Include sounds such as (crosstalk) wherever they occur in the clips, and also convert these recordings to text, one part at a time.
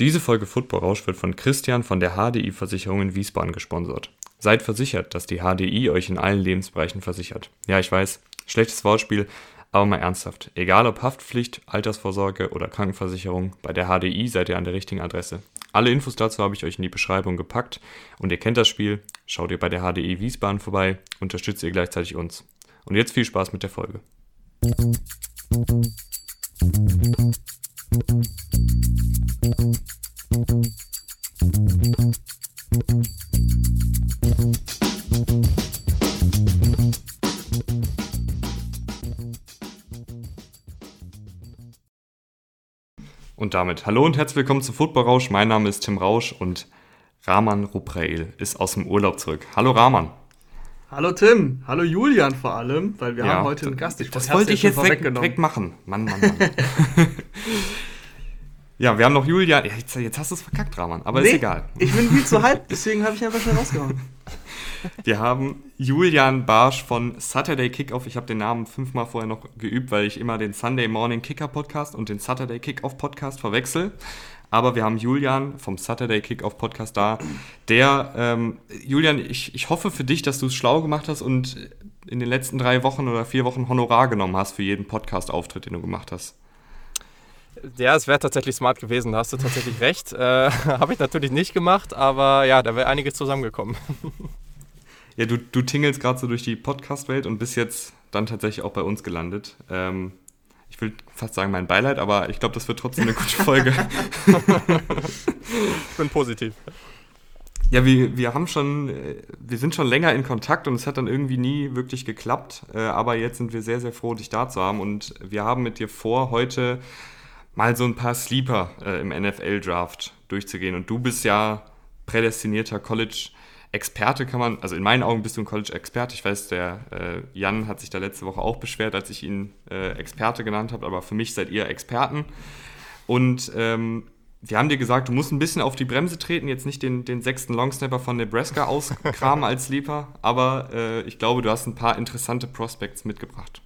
Diese Folge Football Rausch wird von Christian von der HDI Versicherung in Wiesbaden gesponsert. Seid versichert, dass die HDI euch in allen Lebensbereichen versichert. Ja, ich weiß, schlechtes Wortspiel, aber mal ernsthaft. Egal ob Haftpflicht, Altersvorsorge oder Krankenversicherung, bei der HDI seid ihr an der richtigen Adresse. Alle Infos dazu habe ich euch in die Beschreibung gepackt und ihr kennt das Spiel. Schaut ihr bei der HDI Wiesbaden vorbei, unterstützt ihr gleichzeitig uns. Und jetzt viel Spaß mit der Folge. Und damit hallo und herzlich willkommen zu Football Rausch. Mein Name ist Tim Rausch und Rahman Rupreil ist aus dem Urlaub zurück. Hallo Rahman. Hallo Tim, hallo Julian vor allem, weil wir ja, haben heute einen Gast. Ich das wollte ich jetzt direkt, direkt machen. Mann, Mann, Mann. (laughs) ja, wir haben noch Julian. Ja, jetzt, jetzt, hast du es verkackt, Rahman, aber nee, ist egal. Ich bin viel zu halb, deswegen habe ich einfach schnell rausgehauen. (laughs) Wir haben Julian Barsch von Saturday Kickoff. Ich habe den Namen fünfmal vorher noch geübt, weil ich immer den Sunday Morning Kicker Podcast und den Saturday Kickoff Podcast verwechsel. Aber wir haben Julian vom Saturday Kickoff Podcast da. Der, ähm, Julian, ich, ich hoffe für dich, dass du es schlau gemacht hast und in den letzten drei Wochen oder vier Wochen Honorar genommen hast für jeden Podcast-Auftritt, den du gemacht hast. Ja, es wäre tatsächlich smart gewesen, da hast du tatsächlich (laughs) recht. Äh, (laughs) Habe ich natürlich nicht gemacht, aber ja, da wäre einiges zusammengekommen. (laughs) Ja, du, du tingelst gerade so durch die Podcast-Welt und bist jetzt dann tatsächlich auch bei uns gelandet. Ähm, ich will fast sagen mein Beileid, aber ich glaube, das wird trotzdem eine gute Folge. ich bin positiv. Ja, wir, wir haben schon, äh, wir sind schon länger in Kontakt und es hat dann irgendwie nie wirklich geklappt. Äh, aber jetzt sind wir sehr, sehr froh, dich da zu haben. Und wir haben mit dir vor, heute mal so ein paar Sleeper äh, im NFL-Draft durchzugehen. Und du bist ja prädestinierter College- Experte kann man, also in meinen Augen bist du ein College-Experte. Ich weiß, der äh, Jan hat sich da letzte Woche auch beschwert, als ich ihn äh, Experte genannt habe, aber für mich seid ihr Experten. Und ähm, wir haben dir gesagt, du musst ein bisschen auf die Bremse treten, jetzt nicht den, den sechsten Longsnapper von Nebraska auskramen (laughs) als Sleeper, aber äh, ich glaube, du hast ein paar interessante Prospects mitgebracht.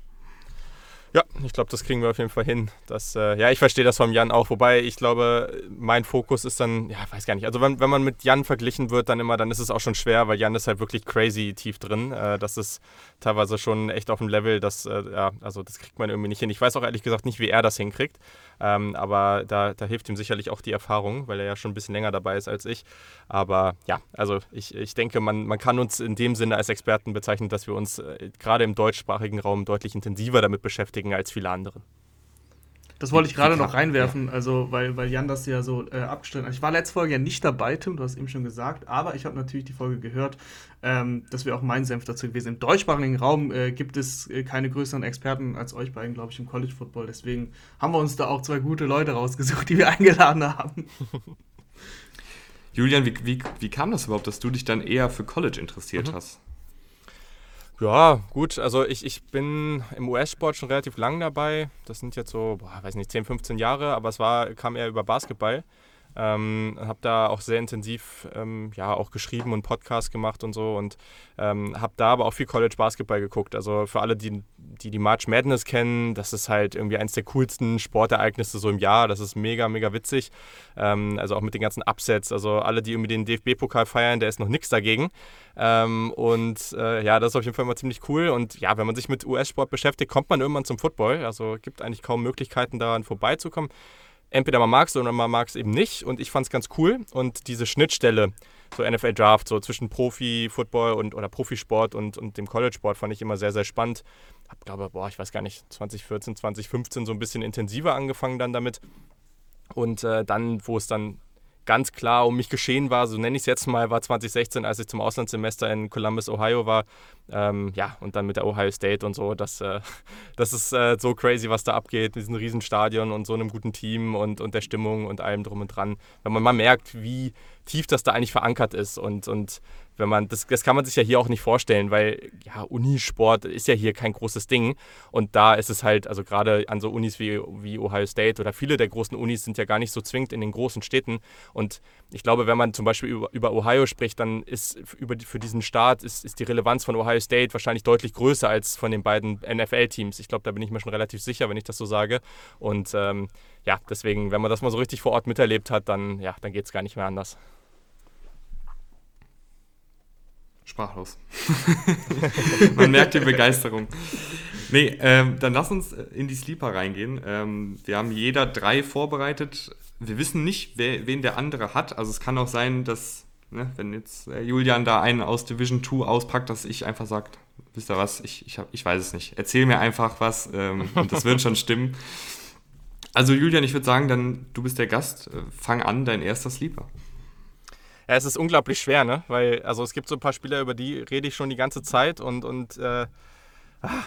Ja, ich glaube, das kriegen wir auf jeden Fall hin. Das, äh, ja, ich verstehe das vom Jan auch. Wobei ich glaube, mein Fokus ist dann, ja, weiß gar nicht. Also wenn, wenn man mit Jan verglichen wird, dann immer, dann ist es auch schon schwer, weil Jan ist halt wirklich crazy tief drin. Äh, das ist teilweise schon echt auf dem Level, das, äh, ja, also das kriegt man irgendwie nicht hin. Ich weiß auch ehrlich gesagt nicht, wie er das hinkriegt. Ähm, aber da, da hilft ihm sicherlich auch die Erfahrung, weil er ja schon ein bisschen länger dabei ist als ich. Aber ja, also ich, ich denke, man, man kann uns in dem Sinne als Experten bezeichnen, dass wir uns äh, gerade im deutschsprachigen Raum deutlich intensiver damit beschäftigen als viele andere. Das wollte ich gerade noch reinwerfen, also weil, weil Jan das ja so äh, abgestellt hat. Ich war letzte Folge ja nicht dabei, Tim, du hast eben schon gesagt, aber ich habe natürlich die Folge gehört. Ähm, das wäre auch mein Senf dazu gewesen. Im deutschsprachigen Raum äh, gibt es äh, keine größeren Experten als euch beiden, glaube ich, im College Football. Deswegen haben wir uns da auch zwei gute Leute rausgesucht, die wir (laughs) eingeladen haben. Julian, wie, wie, wie kam das überhaupt, dass du dich dann eher für College interessiert mhm. hast? Ja, gut, also ich, ich bin im US-Sport schon relativ lang dabei. Das sind jetzt so, boah, weiß nicht, 10, 15 Jahre, aber es war, kam eher über Basketball. Ähm, habe da auch sehr intensiv ähm, ja auch geschrieben und Podcast gemacht und so und ähm, habe da aber auch viel College Basketball geguckt. Also für alle, die, die die March Madness kennen, das ist halt irgendwie eines der coolsten Sportereignisse so im Jahr. Das ist mega, mega witzig. Ähm, also auch mit den ganzen Upsets. Also alle, die irgendwie den DFB-Pokal feiern, der ist noch nichts dagegen. Ähm, und äh, ja, das ist auf jeden Fall immer ziemlich cool. Und ja, wenn man sich mit US-Sport beschäftigt, kommt man irgendwann zum Football. Also gibt eigentlich kaum Möglichkeiten, daran vorbeizukommen entweder man mag es oder man mag es eben nicht. Und ich fand es ganz cool. Und diese Schnittstelle, so NFL Draft, so zwischen Profi-Football und oder Profisport und, und dem College-Sport fand ich immer sehr, sehr spannend. Hab, glaube, boah, ich weiß gar nicht, 2014, 2015 so ein bisschen intensiver angefangen dann damit. Und äh, dann, wo es dann ganz klar um mich geschehen war, so nenne ich es jetzt mal, war 2016, als ich zum Auslandssemester in Columbus, Ohio war. Ähm, ja, und dann mit der Ohio State und so. Das, äh, (laughs) das ist äh, so crazy, was da abgeht, mit diesem Riesenstadion und so einem guten Team und, und der Stimmung und allem drum und dran. Wenn man mal merkt, wie tief das da eigentlich verankert ist und, und wenn man, das, das kann man sich ja hier auch nicht vorstellen, weil ja, Unisport ist ja hier kein großes Ding. Und da ist es halt, also gerade an so Unis wie, wie Ohio State oder viele der großen Unis sind ja gar nicht so zwingend in den großen Städten. Und ich glaube, wenn man zum Beispiel über, über Ohio spricht, dann ist über, für diesen Staat ist, ist die Relevanz von Ohio State wahrscheinlich deutlich größer als von den beiden NFL-Teams. Ich glaube, da bin ich mir schon relativ sicher, wenn ich das so sage. Und ähm, ja, deswegen, wenn man das mal so richtig vor Ort miterlebt hat, dann, ja, dann geht es gar nicht mehr anders. Sprachlos. (laughs) Man merkt die Begeisterung. Nee, ähm, dann lass uns in die Sleeper reingehen. Ähm, wir haben jeder drei vorbereitet. Wir wissen nicht, wer, wen der andere hat. Also es kann auch sein, dass, ne, wenn jetzt äh, Julian da einen aus Division 2 auspackt, dass ich einfach sage, wisst ihr was, ich, ich, hab, ich weiß es nicht. Erzähl mir einfach was ähm, und das wird schon stimmen. Also Julian, ich würde sagen, dann du bist der Gast. Äh, fang an, dein erster Sleeper. Ja, es ist unglaublich schwer, ne? Weil, also es gibt so ein paar Spieler, über die rede ich schon die ganze Zeit und, und äh,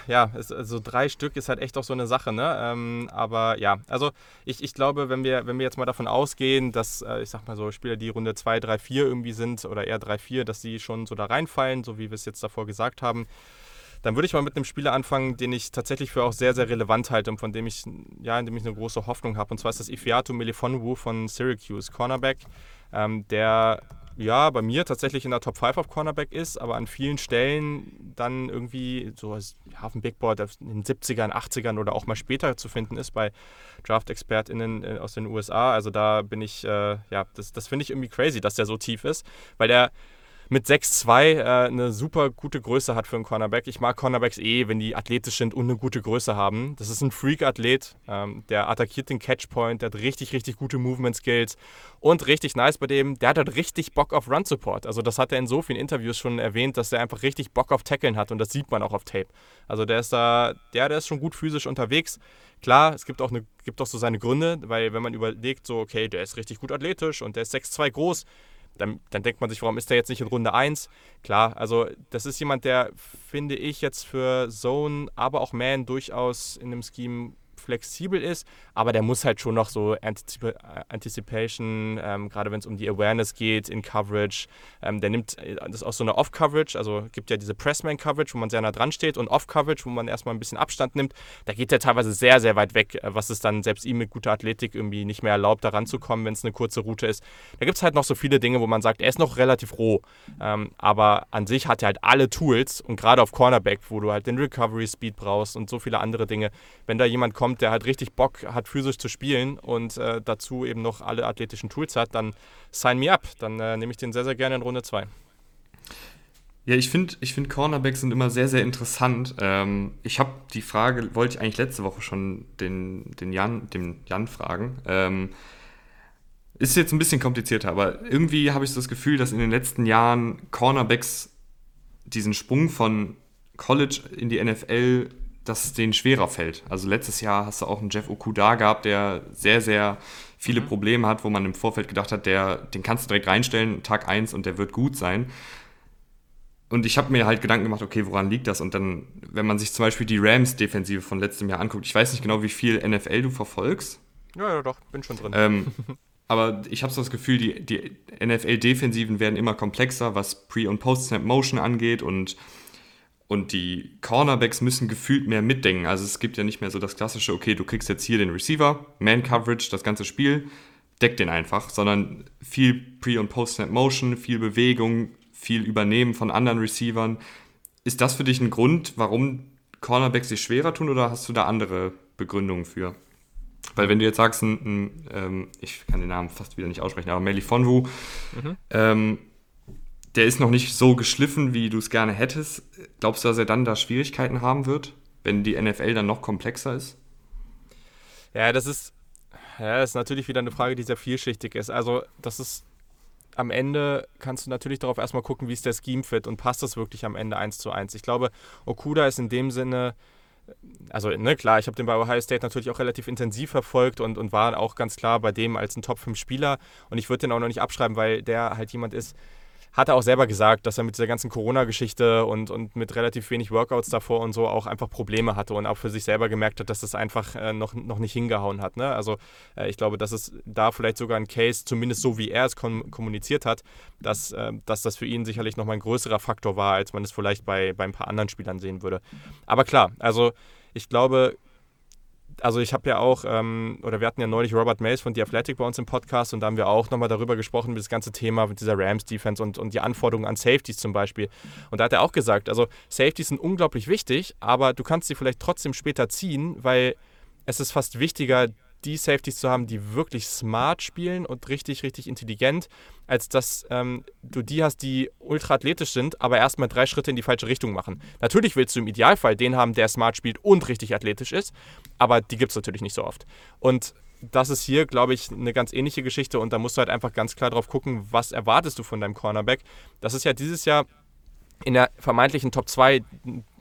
ja, es, also drei Stück ist halt echt auch so eine Sache, ne? Ähm, aber ja, also ich, ich glaube, wenn wir, wenn wir jetzt mal davon ausgehen, dass, äh, ich sag mal so, Spieler, die Runde 2, 3, 4 irgendwie sind oder eher 3, 4, dass die schon so da reinfallen, so wie wir es jetzt davor gesagt haben, dann würde ich mal mit einem Spieler anfangen, den ich tatsächlich für auch sehr, sehr relevant halte und von dem ich, ja, in dem ich eine große Hoffnung habe. Und zwar ist das Ifiatu Melifonwu von Syracuse, Cornerback ähm, der ja bei mir tatsächlich in der Top 5 auf Cornerback ist, aber an vielen Stellen dann irgendwie so als dem Big Board in den 70ern, 80ern oder auch mal später zu finden ist bei Draft-ExpertInnen äh, aus den USA. Also da bin ich, äh, ja, das, das finde ich irgendwie crazy, dass der so tief ist, weil der mit 6'2 äh, eine super gute Größe hat für einen Cornerback. Ich mag Cornerbacks eh, wenn die athletisch sind und eine gute Größe haben. Das ist ein Freak-Athlet, ähm, der attackiert den Catchpoint, der hat richtig, richtig gute Movement-Skills und richtig nice bei dem, der hat halt richtig Bock auf Run-Support. Also das hat er in so vielen Interviews schon erwähnt, dass er einfach richtig Bock auf Tackeln hat und das sieht man auch auf Tape. Also der ist da, der, der ist schon gut physisch unterwegs. Klar, es gibt auch, eine, gibt auch so seine Gründe, weil wenn man überlegt, so, okay, der ist richtig gut athletisch und der ist 6'2 groß, dann, dann denkt man sich, warum ist der jetzt nicht in Runde 1? Klar, also das ist jemand, der, finde ich, jetzt für Zone, aber auch Man durchaus in dem Scheme flexibel ist, aber der muss halt schon noch so Antizip Anticipation, ähm, gerade wenn es um die Awareness geht in Coverage, ähm, der nimmt äh, das aus so einer Off-Coverage, also gibt ja diese Pressman-Coverage, wo man sehr nah dran steht und Off-Coverage, wo man erstmal ein bisschen Abstand nimmt, da geht der teilweise sehr, sehr weit weg, äh, was es dann selbst ihm mit guter Athletik irgendwie nicht mehr erlaubt, da ranzukommen, wenn es eine kurze Route ist. Da gibt es halt noch so viele Dinge, wo man sagt, er ist noch relativ roh, ähm, aber an sich hat er halt alle Tools und gerade auf Cornerback, wo du halt den Recovery-Speed brauchst und so viele andere Dinge, wenn da jemand kommt, kommt, der halt richtig Bock hat, physisch zu spielen und äh, dazu eben noch alle athletischen Tools hat, dann sign me up. Dann äh, nehme ich den sehr, sehr gerne in Runde 2. Ja, ich finde, ich find Cornerbacks sind immer sehr, sehr interessant. Ähm, ich habe die Frage, wollte ich eigentlich letzte Woche schon den, den Jan, dem Jan fragen. Ähm, ist jetzt ein bisschen komplizierter, aber irgendwie habe ich das Gefühl, dass in den letzten Jahren Cornerbacks diesen Sprung von College in die NFL dass es denen schwerer fällt. Also letztes Jahr hast du auch einen Jeff Okuda gehabt, der sehr, sehr viele mhm. Probleme hat, wo man im Vorfeld gedacht hat, der, den kannst du direkt reinstellen, Tag 1 und der wird gut sein. Und ich habe mir halt Gedanken gemacht, okay, woran liegt das? Und dann, wenn man sich zum Beispiel die Rams-Defensive von letztem Jahr anguckt, ich weiß nicht genau, wie viel NFL du verfolgst. Ja, ja, doch, bin schon drin. Ähm, (laughs) aber ich habe so das Gefühl, die, die NFL-Defensiven werden immer komplexer, was Pre- und Post-Snap-Motion angeht und und die Cornerbacks müssen gefühlt mehr mitdenken. Also es gibt ja nicht mehr so das klassische, okay, du kriegst jetzt hier den Receiver, Man-Coverage, das ganze Spiel, deck den einfach, sondern viel Pre- und Post-Snap-Motion, viel Bewegung, viel Übernehmen von anderen Receivern. Ist das für dich ein Grund, warum Cornerbacks sich schwerer tun oder hast du da andere Begründungen für? Weil wenn du jetzt sagst, ein, ein, ähm, ich kann den Namen fast wieder nicht aussprechen, aber Melifonwu, mhm. ähm, der ist noch nicht so geschliffen, wie du es gerne hättest. Glaubst du, dass er dann da Schwierigkeiten haben wird, wenn die NFL dann noch komplexer ist? Ja, das ist, ja, das ist natürlich wieder eine Frage, die sehr vielschichtig ist. Also, das ist am Ende kannst du natürlich darauf erstmal gucken, wie ist der Scheme fit und passt das wirklich am Ende eins zu eins. Ich glaube, Okuda ist in dem Sinne, also ne, klar, ich habe den bei Ohio State natürlich auch relativ intensiv verfolgt und, und war auch ganz klar bei dem als ein Top 5 Spieler und ich würde den auch noch nicht abschreiben, weil der halt jemand ist, hat er auch selber gesagt, dass er mit dieser ganzen Corona-Geschichte und, und mit relativ wenig Workouts davor und so auch einfach Probleme hatte und auch für sich selber gemerkt hat, dass das einfach äh, noch, noch nicht hingehauen hat. Ne? Also äh, ich glaube, dass es da vielleicht sogar ein Case, zumindest so wie er es kom kommuniziert hat, dass, äh, dass das für ihn sicherlich nochmal ein größerer Faktor war, als man es vielleicht bei, bei ein paar anderen Spielern sehen würde. Aber klar, also ich glaube, also ich habe ja auch, ähm, oder wir hatten ja neulich Robert Mays von The Athletic bei uns im Podcast und da haben wir auch nochmal darüber gesprochen, über das ganze Thema mit dieser Rams-Defense und, und die Anforderungen an Safeties zum Beispiel. Und da hat er auch gesagt, also Safeties sind unglaublich wichtig, aber du kannst sie vielleicht trotzdem später ziehen, weil es ist fast wichtiger, die Safeties zu haben, die wirklich smart spielen und richtig, richtig intelligent, als dass ähm, du die hast, die ultra athletisch sind, aber erstmal drei Schritte in die falsche Richtung machen. Natürlich willst du im Idealfall den haben, der smart spielt und richtig athletisch ist, aber die gibt es natürlich nicht so oft. Und das ist hier, glaube ich, eine ganz ähnliche Geschichte und da musst du halt einfach ganz klar drauf gucken, was erwartest du von deinem Cornerback. Das ist ja dieses Jahr in der vermeintlichen Top 2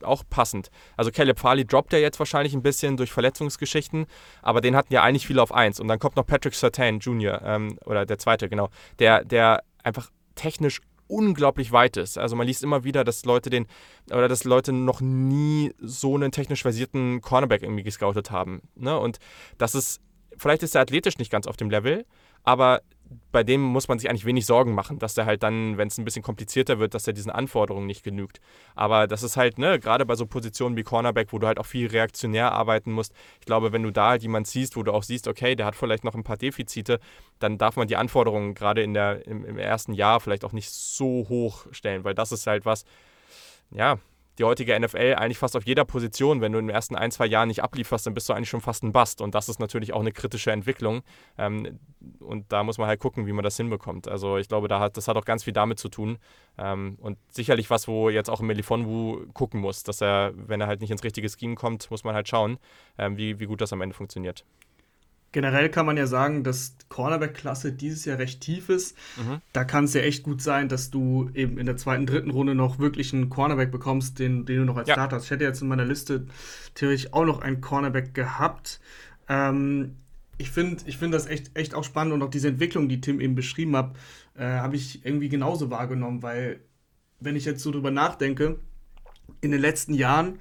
auch passend. Also Caleb Farley droppt ja jetzt wahrscheinlich ein bisschen durch Verletzungsgeschichten, aber den hatten ja eigentlich viele auf 1. Und dann kommt noch Patrick Sertan Jr., ähm, oder der zweite, genau, der, der einfach technisch unglaublich weit ist. Also man liest immer wieder, dass Leute den oder dass Leute noch nie so einen technisch versierten Cornerback irgendwie gescoutet haben. Ne? Und das ist, vielleicht ist er athletisch nicht ganz auf dem Level, aber bei dem muss man sich eigentlich wenig Sorgen machen, dass der halt dann, wenn es ein bisschen komplizierter wird, dass er diesen Anforderungen nicht genügt. Aber das ist halt, ne, gerade bei so Positionen wie Cornerback, wo du halt auch viel reaktionär arbeiten musst. Ich glaube, wenn du da halt jemanden siehst, wo du auch siehst, okay, der hat vielleicht noch ein paar Defizite, dann darf man die Anforderungen gerade in der, im, im ersten Jahr vielleicht auch nicht so hoch stellen, weil das ist halt was, ja, die heutige NFL eigentlich fast auf jeder Position. Wenn du in den ersten ein, zwei Jahren nicht ablieferst, dann bist du eigentlich schon fast ein Bast. Und das ist natürlich auch eine kritische Entwicklung. Ähm, und da muss man halt gucken, wie man das hinbekommt. Also ich glaube, da hat, das hat auch ganz viel damit zu tun. Ähm, und sicherlich was, wo jetzt auch Melifonwu gucken muss, dass er, wenn er halt nicht ins richtige Scheme kommt, muss man halt schauen, ähm, wie, wie gut das am Ende funktioniert. Generell kann man ja sagen, dass Cornerback-Klasse dieses Jahr recht tief ist. Mhm. Da kann es ja echt gut sein, dass du eben in der zweiten, dritten Runde noch wirklich einen Cornerback bekommst, den, den du noch als ja. Starter hast. Ich hätte jetzt in meiner Liste theoretisch auch noch einen Cornerback gehabt. Ähm, ich finde ich find das echt, echt auch spannend und auch diese Entwicklung, die Tim eben beschrieben hat, äh, habe ich irgendwie genauso wahrgenommen, weil wenn ich jetzt so drüber nachdenke, in den letzten Jahren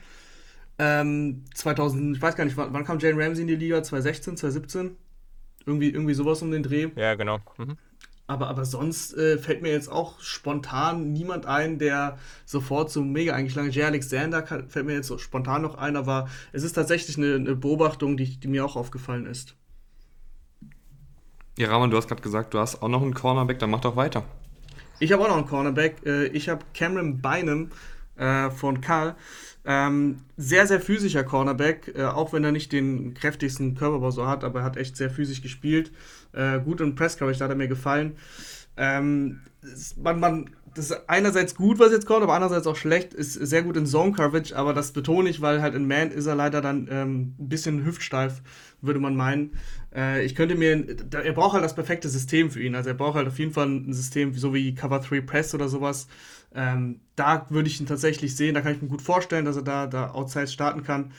ähm, 2000, ich weiß gar nicht, wann, wann kam Jane Ramsey in die Liga? 2016, 2017? Irgendwie, irgendwie sowas um den Dreh. Ja, genau. Mhm. Aber, aber sonst äh, fällt mir jetzt auch spontan niemand ein, der sofort so mega eingeschlagen ist. Jay Alexander kann, fällt mir jetzt so spontan noch ein, aber es ist tatsächlich eine, eine Beobachtung, die, die, mir auch aufgefallen ist. Ja, Rahman, du hast gerade gesagt, du hast auch noch einen Cornerback, dann mach doch weiter. Ich habe auch noch einen Cornerback. Äh, ich habe Cameron Bynum äh, von Karl. Ähm, sehr, sehr physischer Cornerback, äh, auch wenn er nicht den kräftigsten Körperbau so hat, aber er hat echt sehr physisch gespielt. Äh, gut im Press Coverage, da hat er mir gefallen. Ähm, man, man, das ist einerseits gut, was jetzt kommt, aber andererseits auch schlecht. Ist sehr gut in Zone Coverage, aber das betone ich, weil halt in Man ist er leider dann ähm, ein bisschen hüftsteif, würde man meinen. Äh, ich könnte mir, er braucht halt das perfekte System für ihn. Also er braucht halt auf jeden Fall ein System, so wie Cover 3 Press oder sowas, ähm, da würde ich ihn tatsächlich sehen, da kann ich mir gut vorstellen, dass er da, da outside starten kann.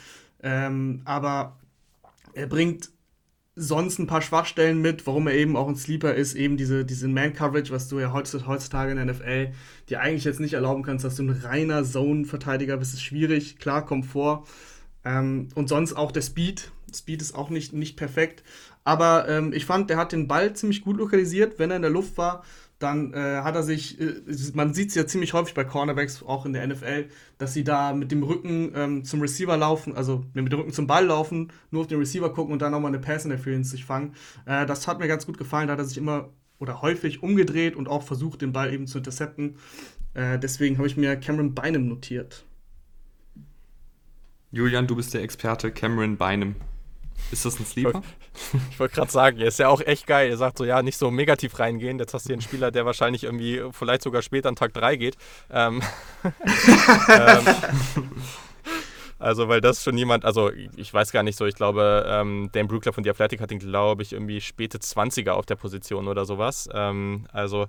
Ähm, aber er bringt sonst ein paar Schwachstellen mit, warum er eben auch ein Sleeper ist, eben diese, diese Man-Coverage, was du ja heutzutage in der NFL dir eigentlich jetzt nicht erlauben kannst, dass du ein reiner Zone-Verteidiger bist, ist schwierig, klar, kommt vor. Ähm, und sonst auch der Speed. Speed ist auch nicht, nicht perfekt. Aber ähm, ich fand, der hat den Ball ziemlich gut lokalisiert, wenn er in der Luft war dann äh, hat er sich, äh, man sieht es ja ziemlich häufig bei Cornerbacks, auch in der NFL, dass sie da mit dem Rücken ähm, zum Receiver laufen, also mit dem Rücken zum Ball laufen, nur auf den Receiver gucken und dann nochmal eine Pass-Interference sich fangen. Äh, das hat mir ganz gut gefallen, da hat er sich immer oder häufig umgedreht und auch versucht, den Ball eben zu intercepten. Äh, deswegen habe ich mir Cameron Bynum notiert. Julian, du bist der Experte Cameron Bynum. Ist das ein Sleeper? Ich wollte gerade sagen, er ist ja auch echt geil. Er sagt so, ja, nicht so negativ reingehen. Jetzt hast du hier einen Spieler, der wahrscheinlich irgendwie vielleicht sogar später an Tag 3 geht. Ähm, (laughs) ähm, also, weil das schon jemand, also ich weiß gar nicht so, ich glaube, ähm, Dan Brookler von The Athletic hat ihn, glaube ich, irgendwie späte 20er auf der Position oder sowas. Ähm, also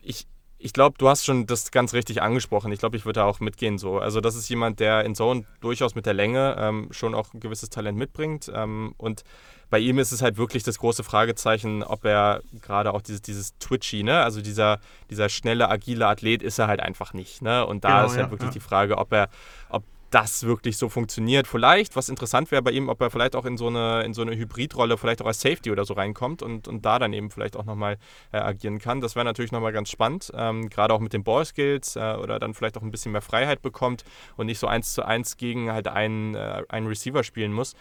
ich, ich glaube, du hast schon das ganz richtig angesprochen. Ich glaube, ich würde da auch mitgehen so. Also das ist jemand, der in Zone durchaus mit der Länge ähm, schon auch ein gewisses Talent mitbringt. Ähm, und bei ihm ist es halt wirklich das große Fragezeichen, ob er gerade auch dieses, dieses Twitchy, ne? also dieser, dieser schnelle, agile Athlet ist er halt einfach nicht. Ne? Und da genau, ist halt ja, wirklich ja. die Frage, ob er, ob das wirklich so funktioniert. Vielleicht, was interessant wäre bei ihm, ob er vielleicht auch in so eine, in so eine Hybridrolle, vielleicht auch als Safety oder so reinkommt und, und da dann eben vielleicht auch nochmal äh, agieren kann. Das wäre natürlich nochmal ganz spannend, ähm, gerade auch mit den Ballskills äh, oder dann vielleicht auch ein bisschen mehr Freiheit bekommt und nicht so eins zu eins gegen halt einen, äh, einen Receiver spielen muss.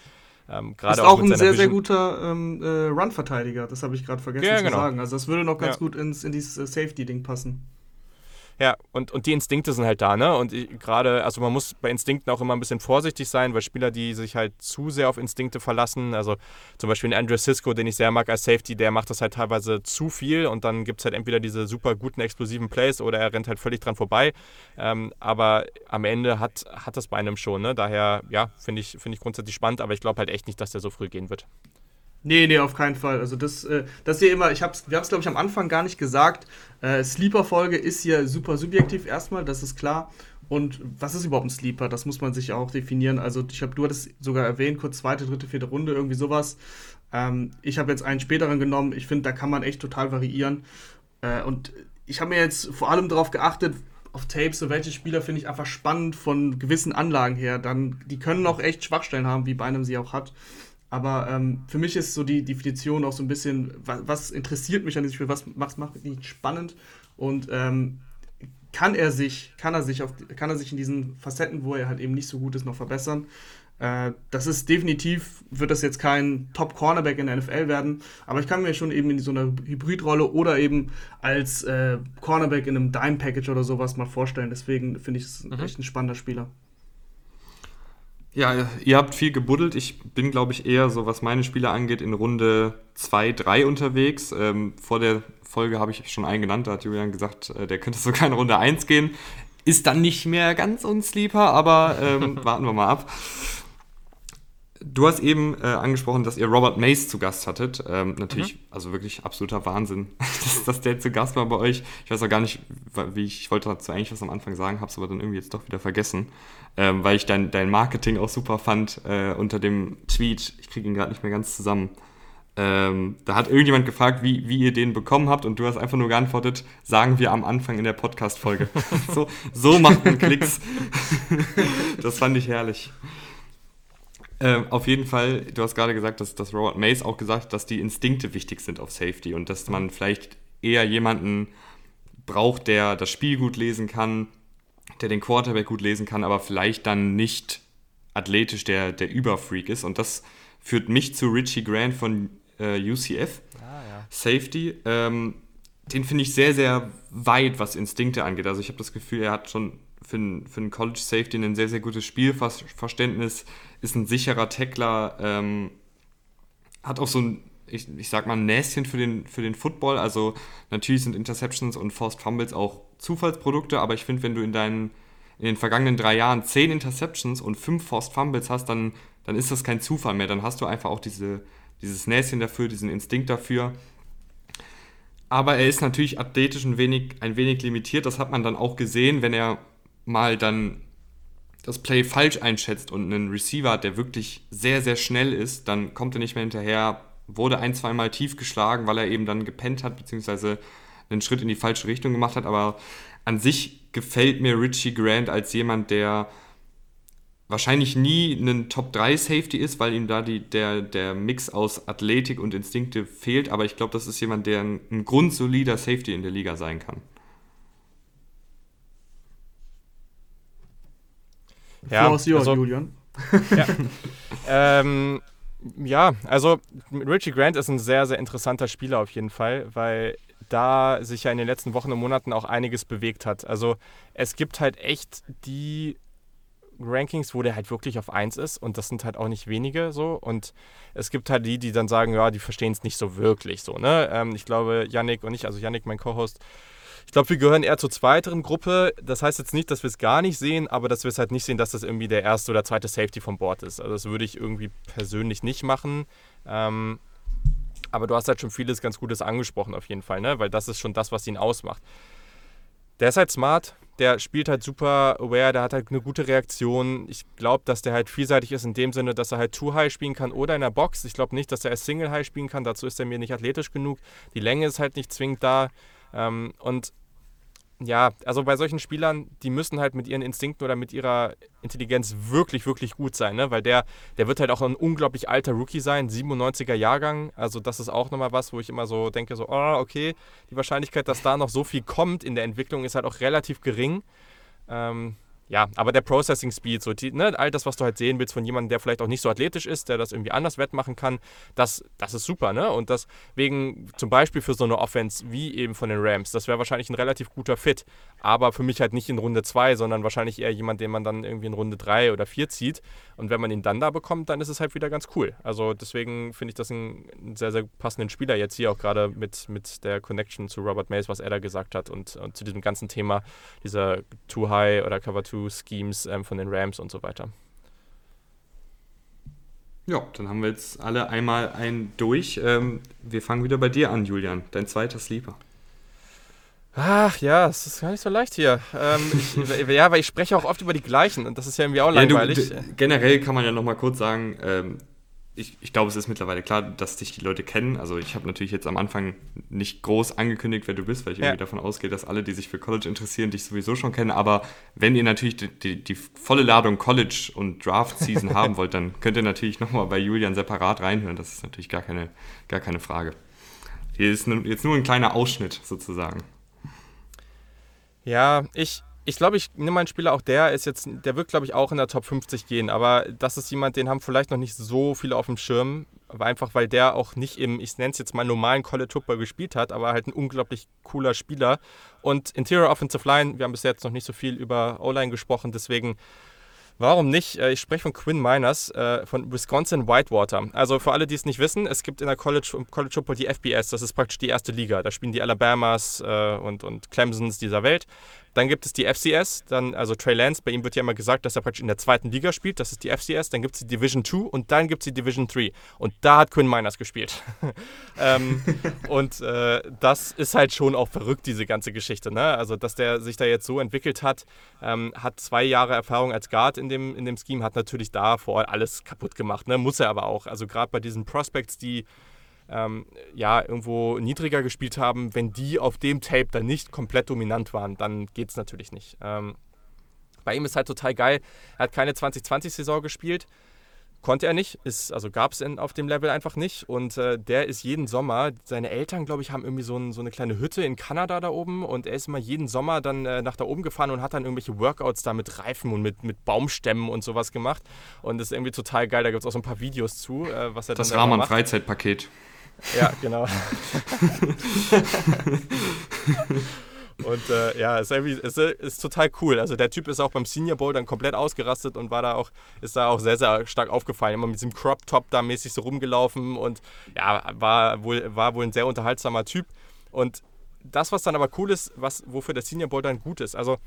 Ähm, ist auch, auch ein sehr, Vision. sehr guter ähm, äh, Run-Verteidiger, das habe ich gerade vergessen ja, zu genau. sagen. Also das würde noch ganz ja. gut ins, in dieses äh, Safety-Ding passen. Ja, und, und die Instinkte sind halt da, ne? Und gerade, also man muss bei Instinkten auch immer ein bisschen vorsichtig sein, weil Spieler, die sich halt zu sehr auf Instinkte verlassen, also zum Beispiel ein Andrew Cisco, den ich sehr mag als Safety, der macht das halt teilweise zu viel und dann gibt es halt entweder diese super guten, explosiven Plays oder er rennt halt völlig dran vorbei. Ähm, aber am Ende hat, hat das bei einem schon, ne? Daher, ja, finde ich, find ich grundsätzlich spannend, aber ich glaube halt echt nicht, dass der so früh gehen wird. Nee, nee, auf keinen Fall. Also das, äh, das hier immer, ich hab's, wir haben es glaube ich am Anfang gar nicht gesagt. Äh, Sleeper-Folge ist hier super subjektiv erstmal, das ist klar. Und was ist überhaupt ein Sleeper? Das muss man sich auch definieren. Also ich habe, du hattest sogar erwähnt, kurz zweite, dritte, vierte Runde, irgendwie sowas. Ähm, ich habe jetzt einen späteren genommen. Ich finde, da kann man echt total variieren. Äh, und ich habe mir jetzt vor allem darauf geachtet, auf Tapes, so welche Spieler finde ich einfach spannend von gewissen Anlagen her. Dann, die können auch echt Schwachstellen haben, wie Beinem sie auch hat. Aber ähm, für mich ist so die Definition auch so ein bisschen, was, was interessiert mich an diesem Spiel, was macht macht ihn spannend und ähm, kann er sich, kann er sich auf, kann er sich in diesen Facetten, wo er halt eben nicht so gut ist, noch verbessern. Äh, das ist definitiv, wird das jetzt kein Top-Cornerback in der NFL werden, aber ich kann mir schon eben in so einer Hybridrolle oder eben als äh, Cornerback in einem Dime-Package oder sowas mal vorstellen. Deswegen finde ich es mhm. echt ein spannender Spieler. Ja, ihr habt viel gebuddelt. Ich bin, glaube ich, eher so, was meine Spiele angeht, in Runde 2, 3 unterwegs. Ähm, vor der Folge habe ich schon einen genannt, da hat Julian gesagt, äh, der könnte (laughs) sogar in Runde 1 gehen. Ist dann nicht mehr ganz unsleeper, aber ähm, (laughs) warten wir mal ab. Du hast eben äh, angesprochen, dass ihr Robert Mace zu Gast hattet. Ähm, natürlich, mhm. also wirklich absoluter Wahnsinn, (laughs) dass, dass der zu Gast war bei euch. Ich weiß auch gar nicht, wie ich, ich wollte dazu eigentlich was am Anfang sagen, habe es aber dann irgendwie jetzt doch wieder vergessen ähm, weil ich dein, dein Marketing auch super fand äh, unter dem Tweet. Ich kriege ihn gerade nicht mehr ganz zusammen. Ähm, da hat irgendjemand gefragt, wie, wie ihr den bekommen habt und du hast einfach nur geantwortet, sagen wir am Anfang in der Podcast-Folge. (laughs) so, so macht man Klicks. (laughs) das fand ich herrlich. Ähm, auf jeden Fall, du hast gerade gesagt, dass, dass Robert Mays auch gesagt hat, dass die Instinkte wichtig sind auf Safety und dass man vielleicht eher jemanden braucht, der das Spiel gut lesen kann, der den Quarterback gut lesen kann, aber vielleicht dann nicht athletisch der, der Überfreak ist. Und das führt mich zu Richie Grant von äh, UCF, ah, ja. Safety. Ähm, den finde ich sehr, sehr weit, was Instinkte angeht. Also ich habe das Gefühl, er hat schon für einen, für einen College Safety ein sehr, sehr gutes Spielverständnis, ist ein sicherer Tackler, ähm, hat auch so ein, ich, ich sag mal, ein Näschen für den, für den Football. Also natürlich sind Interceptions und Forced Fumbles auch Zufallsprodukte, aber ich finde, wenn du in deinen in den vergangenen drei Jahren zehn Interceptions und fünf Forced Fumbles hast, dann, dann ist das kein Zufall mehr. Dann hast du einfach auch diese, dieses Näschen dafür, diesen Instinkt dafür. Aber er ist natürlich athletisch ein wenig, ein wenig limitiert. Das hat man dann auch gesehen, wenn er mal dann das Play falsch einschätzt und einen Receiver hat, der wirklich sehr, sehr schnell ist, dann kommt er nicht mehr hinterher, wurde ein, zweimal tief geschlagen, weil er eben dann gepennt hat, beziehungsweise einen Schritt in die falsche Richtung gemacht hat. Aber an sich gefällt mir Richie Grant als jemand, der wahrscheinlich nie ein Top 3 Safety ist, weil ihm da die, der, der Mix aus Athletik und Instinkte fehlt. Aber ich glaube, das ist jemand, der ein, ein grundsolider Safety in der Liga sein kann. Ja, also, Julian. Ja. (laughs) ähm, ja, also Richie Grant ist ein sehr, sehr interessanter Spieler auf jeden Fall, weil da sich ja in den letzten Wochen und Monaten auch einiges bewegt hat. Also es gibt halt echt die Rankings, wo der halt wirklich auf 1 ist und das sind halt auch nicht wenige so und es gibt halt die, die dann sagen, ja, die verstehen es nicht so wirklich so, ne? Ähm, ich glaube, Yannick und ich, also Yannick, mein Co-Host, ich glaube, wir gehören eher zur zweiteren Gruppe. Das heißt jetzt nicht, dass wir es gar nicht sehen, aber dass wir es halt nicht sehen, dass das irgendwie der erste oder zweite Safety vom Board ist. Also das würde ich irgendwie persönlich nicht machen. Ähm, aber du hast halt schon vieles ganz Gutes angesprochen auf jeden Fall, ne? weil das ist schon das, was ihn ausmacht. der ist halt smart, der spielt halt super aware, der hat halt eine gute Reaktion. Ich glaube, dass der halt vielseitig ist in dem Sinne, dass er halt Two High spielen kann oder in der Box. Ich glaube nicht, dass er als Single High spielen kann. Dazu ist er mir nicht athletisch genug. Die Länge ist halt nicht zwingend da. Ähm, und ja, also bei solchen Spielern, die müssen halt mit ihren Instinkten oder mit ihrer Intelligenz wirklich, wirklich gut sein, ne? Weil der, der wird halt auch ein unglaublich alter Rookie sein, 97er Jahrgang. Also das ist auch nochmal was, wo ich immer so denke, so, oh, okay, die Wahrscheinlichkeit, dass da noch so viel kommt in der Entwicklung, ist halt auch relativ gering. Ähm, ja, aber der Processing Speed, so die, ne, all das, was du halt sehen willst von jemandem, der vielleicht auch nicht so athletisch ist, der das irgendwie anders wettmachen kann, das, das ist super, ne? Und deswegen zum Beispiel für so eine Offense wie eben von den Rams, das wäre wahrscheinlich ein relativ guter Fit. Aber für mich halt nicht in Runde 2, sondern wahrscheinlich eher jemand, den man dann irgendwie in Runde 3 oder 4 zieht. Und wenn man ihn dann da bekommt, dann ist es halt wieder ganz cool. Also deswegen finde ich das einen sehr, sehr passenden Spieler jetzt hier auch gerade mit, mit der Connection zu Robert Mays, was er da gesagt hat und, und zu diesem ganzen Thema dieser Too High oder Cover 2 Schemes ähm, von den Rams und so weiter. Ja, dann haben wir jetzt alle einmal einen durch. Ähm, wir fangen wieder bei dir an, Julian. Dein zweiter Sleeper. Ach ja, es ist gar nicht so leicht hier. Ähm, ich, (laughs) ja, weil ich spreche auch oft über die gleichen und das ist ja irgendwie auch langweilig. Ja, du, generell kann man ja nochmal kurz sagen, ähm, ich, ich glaube, es ist mittlerweile klar, dass dich die Leute kennen. Also ich habe natürlich jetzt am Anfang nicht groß angekündigt, wer du bist, weil ich ja. irgendwie davon ausgehe, dass alle, die sich für College interessieren, dich sowieso schon kennen. Aber wenn ihr natürlich die, die, die volle Ladung College und Draft-Season haben wollt, dann könnt ihr natürlich nochmal bei Julian separat reinhören. Das ist natürlich gar keine, gar keine Frage. Hier ist jetzt nur ein kleiner Ausschnitt sozusagen. Ja, ich, ich glaube, ich nehme einen Spieler auch, der ist jetzt, der wird, glaube ich, auch in der Top 50 gehen. Aber das ist jemand, den haben vielleicht noch nicht so viele auf dem Schirm. Aber einfach, weil der auch nicht im, ich nenne es jetzt mal normalen College Football gespielt hat, aber halt ein unglaublich cooler Spieler. Und Interior Offensive Line, wir haben bis jetzt noch nicht so viel über O-Line gesprochen, deswegen Warum nicht? Äh, ich spreche von Quinn Miners äh, von Wisconsin Whitewater. Also für alle, die es nicht wissen, es gibt in der College, College Football die FBS, das ist praktisch die erste Liga. Da spielen die Alabamas äh, und, und Clemsons dieser Welt. Dann gibt es die FCS, dann, also Trey Lance, bei ihm wird ja immer gesagt, dass er praktisch in der zweiten Liga spielt, das ist die FCS, dann gibt es die Division 2 und dann gibt es die Division 3. Und da hat Quinn Miners gespielt. (laughs) ähm, und äh, das ist halt schon auch verrückt, diese ganze Geschichte. Ne? Also, dass der sich da jetzt so entwickelt hat, ähm, hat zwei Jahre Erfahrung als Guard in dem, in dem Scheme, hat natürlich da vor Ort alles kaputt gemacht. Ne? Muss er aber auch. Also gerade bei diesen Prospects, die ähm, ja, irgendwo niedriger gespielt haben, wenn die auf dem Tape dann nicht komplett dominant waren, dann geht es natürlich nicht. Ähm, bei ihm ist halt total geil. Er hat keine 2020-Saison gespielt. Konnte er nicht, ist, also gab es auf dem Level einfach nicht. Und äh, der ist jeden Sommer, seine Eltern, glaube ich, haben irgendwie so, ein, so, eine kleine Hütte in Kanada da oben. Und er ist immer jeden Sommer dann äh, nach da oben gefahren und hat dann irgendwelche Workouts da mit Reifen und mit, mit Baumstämmen und sowas gemacht. Und das ist irgendwie total geil. Da gibt es auch so ein paar Videos zu, äh, was er das dann Das Rahman-Freizeitpaket. Ja, genau. (laughs) Und äh, ja, ist, ist, ist, total cool. Also der Typ ist auch beim Senior Bowl dann komplett ausgerastet und war da auch, ist da auch sehr, sehr stark aufgefallen. Immer mit diesem Crop Top da mäßig so rumgelaufen und ja, war wohl, war wohl ein sehr unterhaltsamer Typ. Und das, was dann aber cool ist, was, wofür der Senior Bowl dann gut ist, also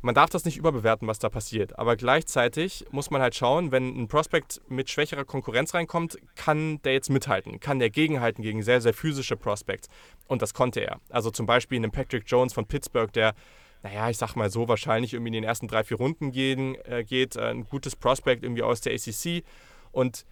man darf das nicht überbewerten, was da passiert. Aber gleichzeitig muss man halt schauen, wenn ein Prospect mit schwächerer Konkurrenz reinkommt, kann der jetzt mithalten, kann der gegenhalten gegen sehr, sehr physische Prospects. Und das konnte er. Also zum Beispiel einem Patrick Jones von Pittsburgh, der, naja, ich sag mal so, wahrscheinlich irgendwie in den ersten drei, vier Runden gehen, äh, geht. Äh, ein gutes Prospect irgendwie aus der ACC. Und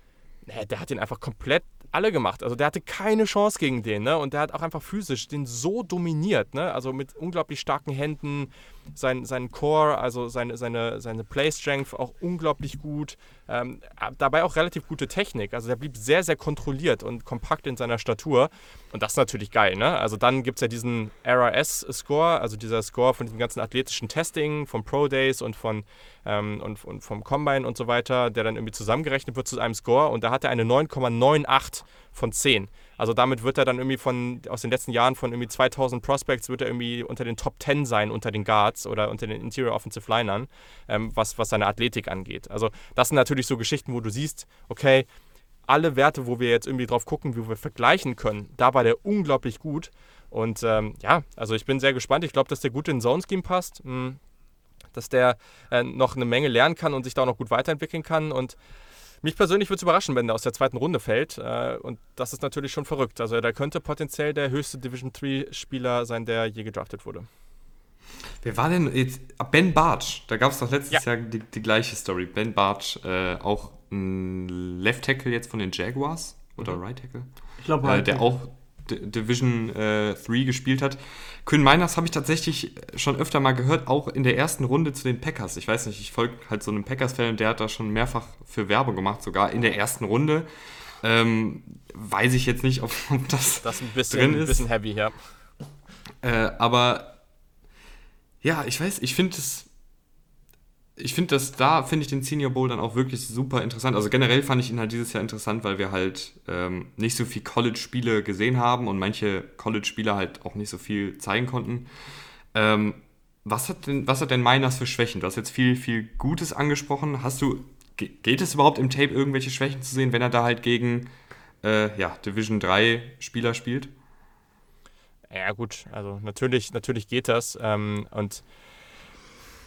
naja, der hat ihn einfach komplett alle gemacht. Also der hatte keine Chance gegen den, ne? Und der hat auch einfach physisch den so dominiert, ne? Also mit unglaublich starken Händen, sein, sein Core, also seine, seine, seine Play Strength auch unglaublich gut. Ähm, dabei auch relativ gute Technik. Also der blieb sehr, sehr kontrolliert und kompakt in seiner Statur. Und das ist natürlich geil, ne? Also dann gibt es ja diesen RRS-Score, also dieser Score von diesem ganzen athletischen Testing, von Pro Days und von ähm, und, und vom Combine und so weiter, der dann irgendwie zusammengerechnet wird zu einem Score. Und da hat er eine 9,98 von 10. Also damit wird er dann irgendwie von, aus den letzten Jahren von irgendwie 2000 Prospects, wird er irgendwie unter den Top 10 sein, unter den Guards oder unter den Interior Offensive Linern, ähm, was, was seine Athletik angeht. Also das sind natürlich so Geschichten, wo du siehst, okay, alle Werte, wo wir jetzt irgendwie drauf gucken, wie wir vergleichen können, da war der unglaublich gut. Und ähm, ja, also ich bin sehr gespannt. Ich glaube, dass der gut in Zone Scheme passt. Hm, dass der äh, noch eine Menge lernen kann und sich da auch noch gut weiterentwickeln kann. Und mich persönlich würde es überraschen, wenn der aus der zweiten Runde fällt. Äh, und das ist natürlich schon verrückt. Also der könnte potenziell der höchste Division 3-Spieler sein, der je gedraftet wurde. Wer war denn jetzt? Ah, ben Bartsch. Da gab es doch letztes ja. Jahr die, die, gleiche Story. Ben Bartsch, äh, auch ein Left Tackle jetzt von den Jaguars oder mhm. Right Tackle. Ich glaube, äh, der auch D Division 3 äh, gespielt hat. Quinn Miners habe ich tatsächlich schon öfter mal gehört, auch in der ersten Runde zu den Packers. Ich weiß nicht, ich folge halt so einem Packers-Fan und der hat da schon mehrfach für Werbung gemacht, sogar in der ersten Runde. Ähm, weiß ich jetzt nicht, ob, (laughs) ob das, das ein bisschen, drin ist. ein bisschen heavy, ja. Äh, aber ja, ich weiß, ich finde es. Ich finde das, da finde ich den Senior Bowl dann auch wirklich super interessant. Also generell fand ich ihn halt dieses Jahr interessant, weil wir halt ähm, nicht so viel College-Spiele gesehen haben und manche College-Spieler halt auch nicht so viel zeigen konnten. Ähm, was hat denn, was hat denn Miners für Schwächen? Du hast jetzt viel, viel Gutes angesprochen. Hast du, geht es überhaupt im Tape irgendwelche Schwächen zu sehen, wenn er da halt gegen äh, ja, Division 3 Spieler spielt? Ja, gut, also natürlich, natürlich geht das. Ähm, und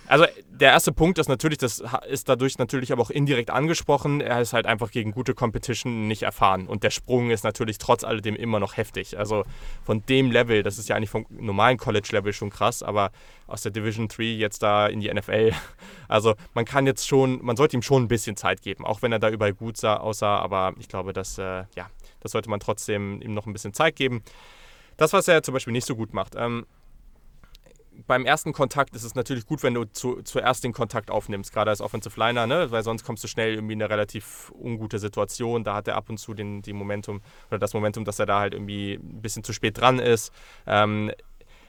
also der erste Punkt ist natürlich, das ist dadurch natürlich aber auch indirekt angesprochen. Er ist halt einfach gegen gute Competition nicht erfahren. Und der Sprung ist natürlich trotz alledem immer noch heftig. Also von dem Level, das ist ja eigentlich vom normalen College-Level schon krass, aber aus der Division 3 jetzt da in die NFL. (laughs) Also man kann jetzt schon, man sollte ihm schon ein bisschen Zeit geben, auch wenn er da überall gut sah, aussah. Aber ich glaube, dass, äh, ja, das sollte man trotzdem ihm noch ein bisschen Zeit geben. Das, was er zum Beispiel nicht so gut macht. Ähm, beim ersten Kontakt ist es natürlich gut, wenn du zu, zuerst den Kontakt aufnimmst, gerade als Offensive Liner, ne? weil sonst kommst du schnell irgendwie in eine relativ ungute Situation. Da hat er ab und zu den, die Momentum oder das Momentum, dass er da halt irgendwie ein bisschen zu spät dran ist. Ähm,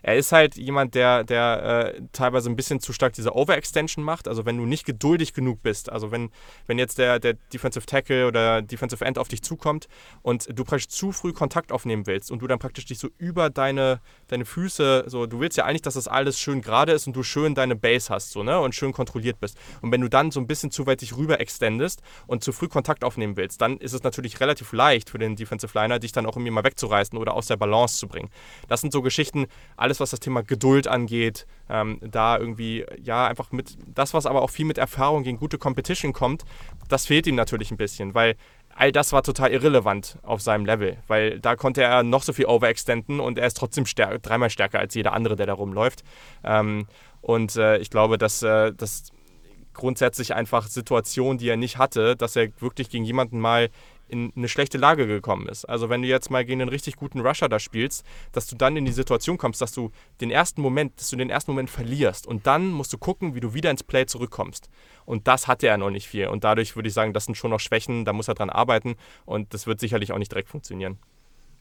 er ist halt jemand, der, der äh, teilweise ein bisschen zu stark diese Overextension macht. Also wenn du nicht geduldig genug bist, also wenn, wenn jetzt der, der Defensive Tackle oder Defensive End auf dich zukommt und du praktisch zu früh Kontakt aufnehmen willst und du dann praktisch dich so über deine, deine Füße, so, du willst ja eigentlich, dass das alles schön gerade ist und du schön deine Base hast, so, ne? Und schön kontrolliert bist. Und wenn du dann so ein bisschen zu weit dich rüber extendest und zu früh Kontakt aufnehmen willst, dann ist es natürlich relativ leicht für den Defensive Liner, dich dann auch irgendwie mal wegzureißen oder aus der Balance zu bringen. Das sind so Geschichten, alles, was das Thema Geduld angeht, ähm, da irgendwie, ja, einfach mit, das, was aber auch viel mit Erfahrung gegen gute Competition kommt, das fehlt ihm natürlich ein bisschen, weil all das war total irrelevant auf seinem Level, weil da konnte er noch so viel overextenden und er ist trotzdem stärker, dreimal stärker als jeder andere, der da rumläuft. Ähm, und äh, ich glaube, dass äh, das grundsätzlich einfach Situationen, die er nicht hatte, dass er wirklich gegen jemanden mal in eine schlechte Lage gekommen ist. Also wenn du jetzt mal gegen einen richtig guten Rusher da spielst, dass du dann in die Situation kommst, dass du den ersten Moment, dass du den ersten Moment verlierst und dann musst du gucken, wie du wieder ins Play zurückkommst. Und das hatte er noch nicht viel. Und dadurch würde ich sagen, das sind schon noch Schwächen, da muss er dran arbeiten und das wird sicherlich auch nicht direkt funktionieren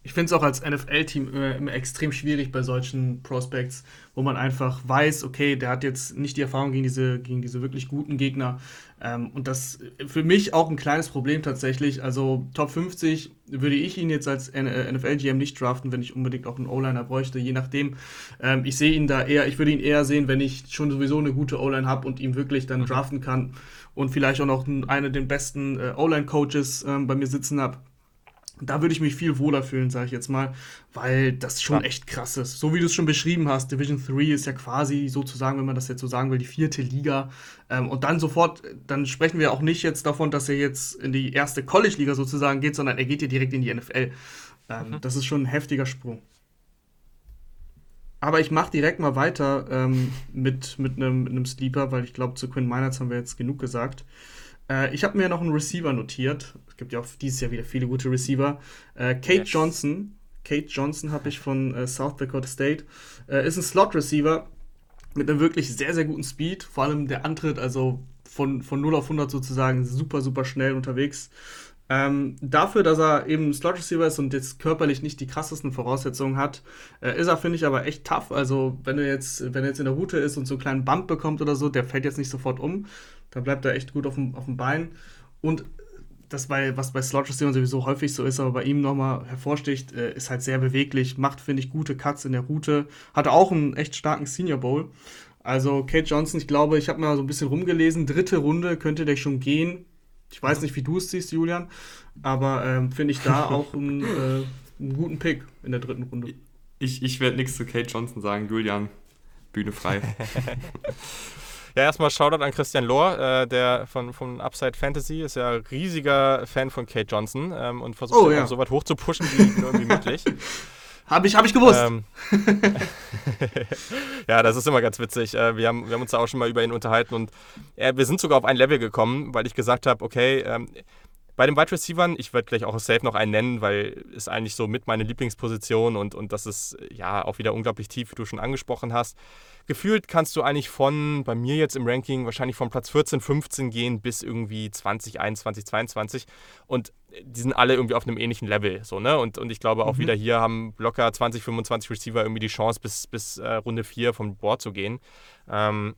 ich finde es auch als NFL-Team immer, immer, extrem schwierig bei solchen Prospects, wo man einfach weiß, okay, der hat jetzt nicht die Erfahrung gegen diese, gegen diese wirklich guten Gegner. Ähm, und das für mich auch ein kleines Problem tatsächlich. Also Top 50 würde ich ihn jetzt als NFL-GM nicht draften, wenn ich unbedingt auch einen O-Liner bräuchte, je nachdem. Ähm, ich sehe ihn da eher, ich würde ihn eher sehen, wenn ich schon sowieso eine gute O-Line habe und ihn wirklich dann mhm. draften kann und vielleicht auch noch einen der besten äh, O-Line-Coaches ähm, bei mir sitzen habe da würde ich mich viel wohler fühlen, sage ich jetzt mal, weil das schon ja. echt krass ist. So wie du es schon beschrieben hast, Division 3 ist ja quasi sozusagen, wenn man das jetzt so sagen will, die vierte Liga. Ähm, und dann sofort, dann sprechen wir auch nicht jetzt davon, dass er jetzt in die erste College-Liga sozusagen geht, sondern er geht ja direkt in die NFL. Ähm, mhm. Das ist schon ein heftiger Sprung. Aber ich mache direkt mal weiter ähm, mit, mit einem mit Sleeper, weil ich glaube, zu Quinn Miners haben wir jetzt genug gesagt. Äh, ich habe mir noch einen Receiver notiert. Es gibt ja auch dieses Jahr wieder viele gute Receiver. Äh, Kate yes. Johnson. Kate Johnson habe ich von äh, South Dakota State. Äh, ist ein Slot-Receiver mit einem wirklich sehr, sehr guten Speed. Vor allem der Antritt, also von, von 0 auf 100 sozusagen, super, super schnell unterwegs. Ähm, dafür, dass er eben Slot Receiver ist und jetzt körperlich nicht die krassesten Voraussetzungen hat, äh, ist er, finde ich, aber echt tough. Also, wenn er jetzt, wenn er jetzt in der Route ist und so einen kleinen Bump bekommt oder so, der fällt jetzt nicht sofort um. Da bleibt er echt gut auf dem, auf dem Bein. Und das, bei, was bei Slot Receiver sowieso häufig so ist, aber bei ihm nochmal hervorsticht, äh, ist halt sehr beweglich, macht, finde ich, gute Cuts in der Route. Hatte auch einen echt starken Senior Bowl. Also, Kate Johnson, ich glaube, ich habe mal so ein bisschen rumgelesen. Dritte Runde könnte der schon gehen ich weiß nicht, wie du es siehst, Julian, aber ähm, finde ich da (laughs) auch einen, äh, einen, guten Pick in der dritten Runde. Ich, ich werde nichts zu Kate Johnson sagen. Julian, Bühne frei. (laughs) Ja, erstmal Shoutout an Christian Lohr, äh, der von, von Upside Fantasy ist ja riesiger Fan von Kate Johnson ähm, und versucht oh, ja. so weit hoch zu pushen wie irgendwie möglich. (laughs) Habe ich, hab ich gewusst. Ähm, (laughs) ja, das ist immer ganz witzig. Äh, wir haben, wir haben uns da auch schon mal über ihn unterhalten und äh, wir sind sogar auf ein Level gekommen, weil ich gesagt habe, okay, ähm, bei den Wide Receivers, ich werde gleich auch safe noch einen nennen, weil es eigentlich so mit meine Lieblingsposition und, und das ist ja auch wieder unglaublich tief, wie du schon angesprochen hast. Gefühlt kannst du eigentlich von, bei mir jetzt im Ranking, wahrscheinlich von Platz 14, 15 gehen bis irgendwie 20, 21, 22 und die sind alle irgendwie auf einem ähnlichen Level. So, ne? und, und ich glaube auch mhm. wieder hier haben locker 20, 25 Receiver irgendwie die Chance, bis, bis äh, Runde 4 vom Board zu gehen. Ähm,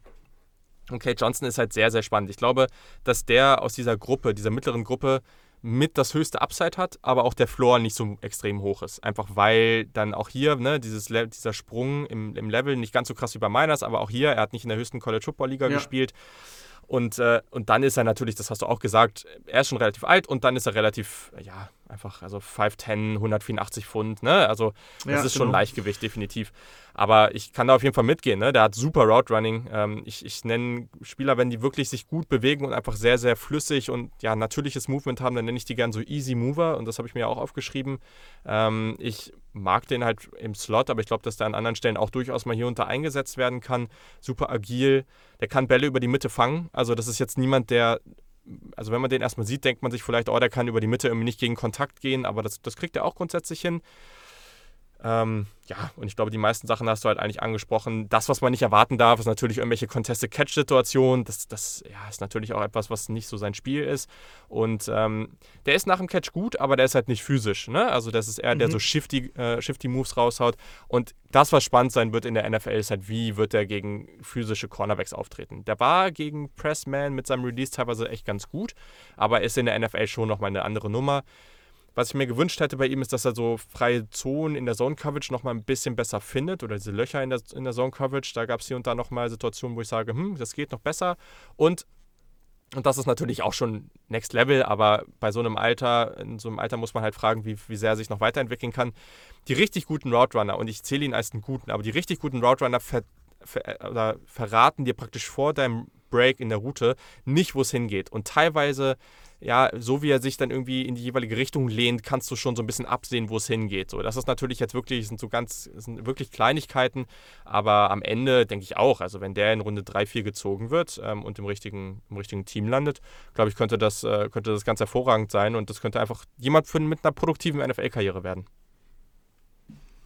und Kate Johnson ist halt sehr, sehr spannend. Ich glaube, dass der aus dieser Gruppe, dieser mittleren Gruppe, mit das höchste Upside hat, aber auch der Floor nicht so extrem hoch ist. Einfach weil dann auch hier ne, dieses, dieser Sprung im, im Level nicht ganz so krass wie bei Miners, aber auch hier, er hat nicht in der höchsten College Football Liga ja. gespielt. Und, äh, und dann ist er natürlich, das hast du auch gesagt, er ist schon relativ alt und dann ist er relativ, ja, einfach, also 5'10, 184 Pfund, ne? Also das ja, ist genau. schon Leichtgewicht, definitiv. Aber ich kann da auf jeden Fall mitgehen, ne? Der hat super Route Running. Ähm, ich ich nenne Spieler, wenn die wirklich sich gut bewegen und einfach sehr, sehr flüssig und ja, natürliches Movement haben, dann nenne ich die gern so Easy Mover und das habe ich mir auch aufgeschrieben. Ähm, ich mag den halt im Slot, aber ich glaube, dass der an anderen Stellen auch durchaus mal hier da eingesetzt werden kann. Super agil. Der kann Bälle über die Mitte fangen. Also das ist jetzt niemand, der also wenn man den erstmal sieht, denkt man sich vielleicht, oh, der kann über die Mitte irgendwie nicht gegen Kontakt gehen, aber das, das kriegt er auch grundsätzlich hin. Ähm, ja, und ich glaube, die meisten Sachen hast du halt eigentlich angesprochen. Das, was man nicht erwarten darf, ist natürlich irgendwelche Contested-Catch-Situationen. Das, das ja, ist natürlich auch etwas, was nicht so sein Spiel ist. Und ähm, der ist nach dem Catch gut, aber der ist halt nicht physisch. Ne? Also, das ist eher, mhm. der so shifty, äh, shifty Moves raushaut. Und das, was spannend sein wird in der NFL, ist halt, wie wird er gegen physische Cornerbacks auftreten. Der war gegen Pressman mit seinem Release teilweise echt ganz gut, aber ist in der NFL schon nochmal eine andere Nummer. Was ich mir gewünscht hätte bei ihm ist, dass er so freie Zonen in der Zone Coverage nochmal ein bisschen besser findet oder diese Löcher in der, in der Zone Coverage. Da gab es hier und da nochmal Situationen, wo ich sage, hm, das geht noch besser. Und, und das ist natürlich auch schon Next Level, aber bei so einem Alter, in so einem Alter muss man halt fragen, wie, wie sehr er sich noch weiterentwickeln kann. Die richtig guten Route Runner, und ich zähle ihn als einen guten, aber die richtig guten Route Runner ver, ver, verraten dir praktisch vor deinem Break in der Route nicht, wo es hingeht. Und teilweise ja, so wie er sich dann irgendwie in die jeweilige Richtung lehnt, kannst du schon so ein bisschen absehen, wo es hingeht. So, das ist natürlich jetzt wirklich, sind so ganz, sind wirklich Kleinigkeiten, aber am Ende denke ich auch, also wenn der in Runde 3, 4 gezogen wird ähm, und im richtigen, im richtigen Team landet, glaube ich, könnte das, äh, könnte das ganz hervorragend sein und das könnte einfach jemand für, mit einer produktiven NFL-Karriere werden.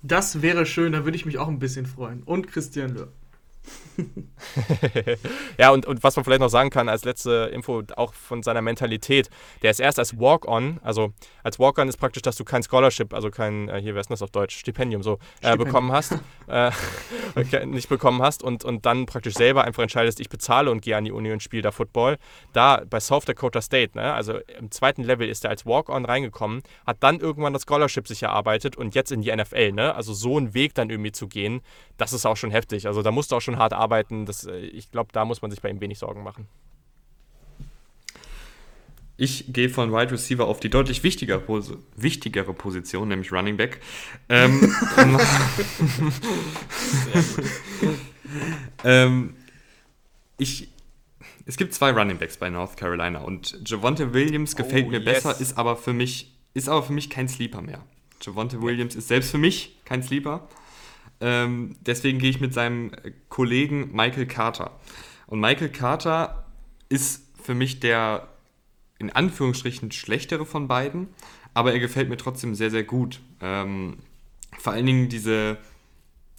Das wäre schön, da würde ich mich auch ein bisschen freuen. Und Christian Löhr. (laughs) ja, und, und was man vielleicht noch sagen kann als letzte Info, auch von seiner Mentalität, der ist erst als Walk-On, also als Walk-On ist praktisch, dass du kein Scholarship, also kein, äh, hier, wer ist das auf Deutsch, Stipendium so, äh, bekommen hast, äh, (laughs) nicht bekommen hast und, und dann praktisch selber einfach entscheidest, ich bezahle und gehe an die Uni und spiele da Football. Da bei South Dakota State, ne, also im zweiten Level ist er als Walk-On reingekommen, hat dann irgendwann das Scholarship sich erarbeitet und jetzt in die NFL, ne, also so einen Weg dann irgendwie zu gehen, das ist auch schon heftig, also da musst du auch schon hart arbeiten, das, äh, ich glaube, da muss man sich bei ihm wenig Sorgen machen. Ich gehe von Wide Receiver auf die deutlich wichtigere, wichtigere Position, nämlich Running Back. Ähm, (laughs) (laughs) ähm, ich, es gibt zwei Running Backs bei North Carolina und Javonte Williams gefällt oh, mir yes. besser, ist aber für mich ist aber für mich kein Sleeper mehr. Javonte Williams ist selbst für mich kein Sleeper. Ähm, deswegen gehe ich mit seinem Kollegen Michael Carter. Und Michael Carter ist für mich der in Anführungsstrichen schlechtere von beiden, aber er gefällt mir trotzdem sehr, sehr gut. Ähm, vor allen Dingen diese,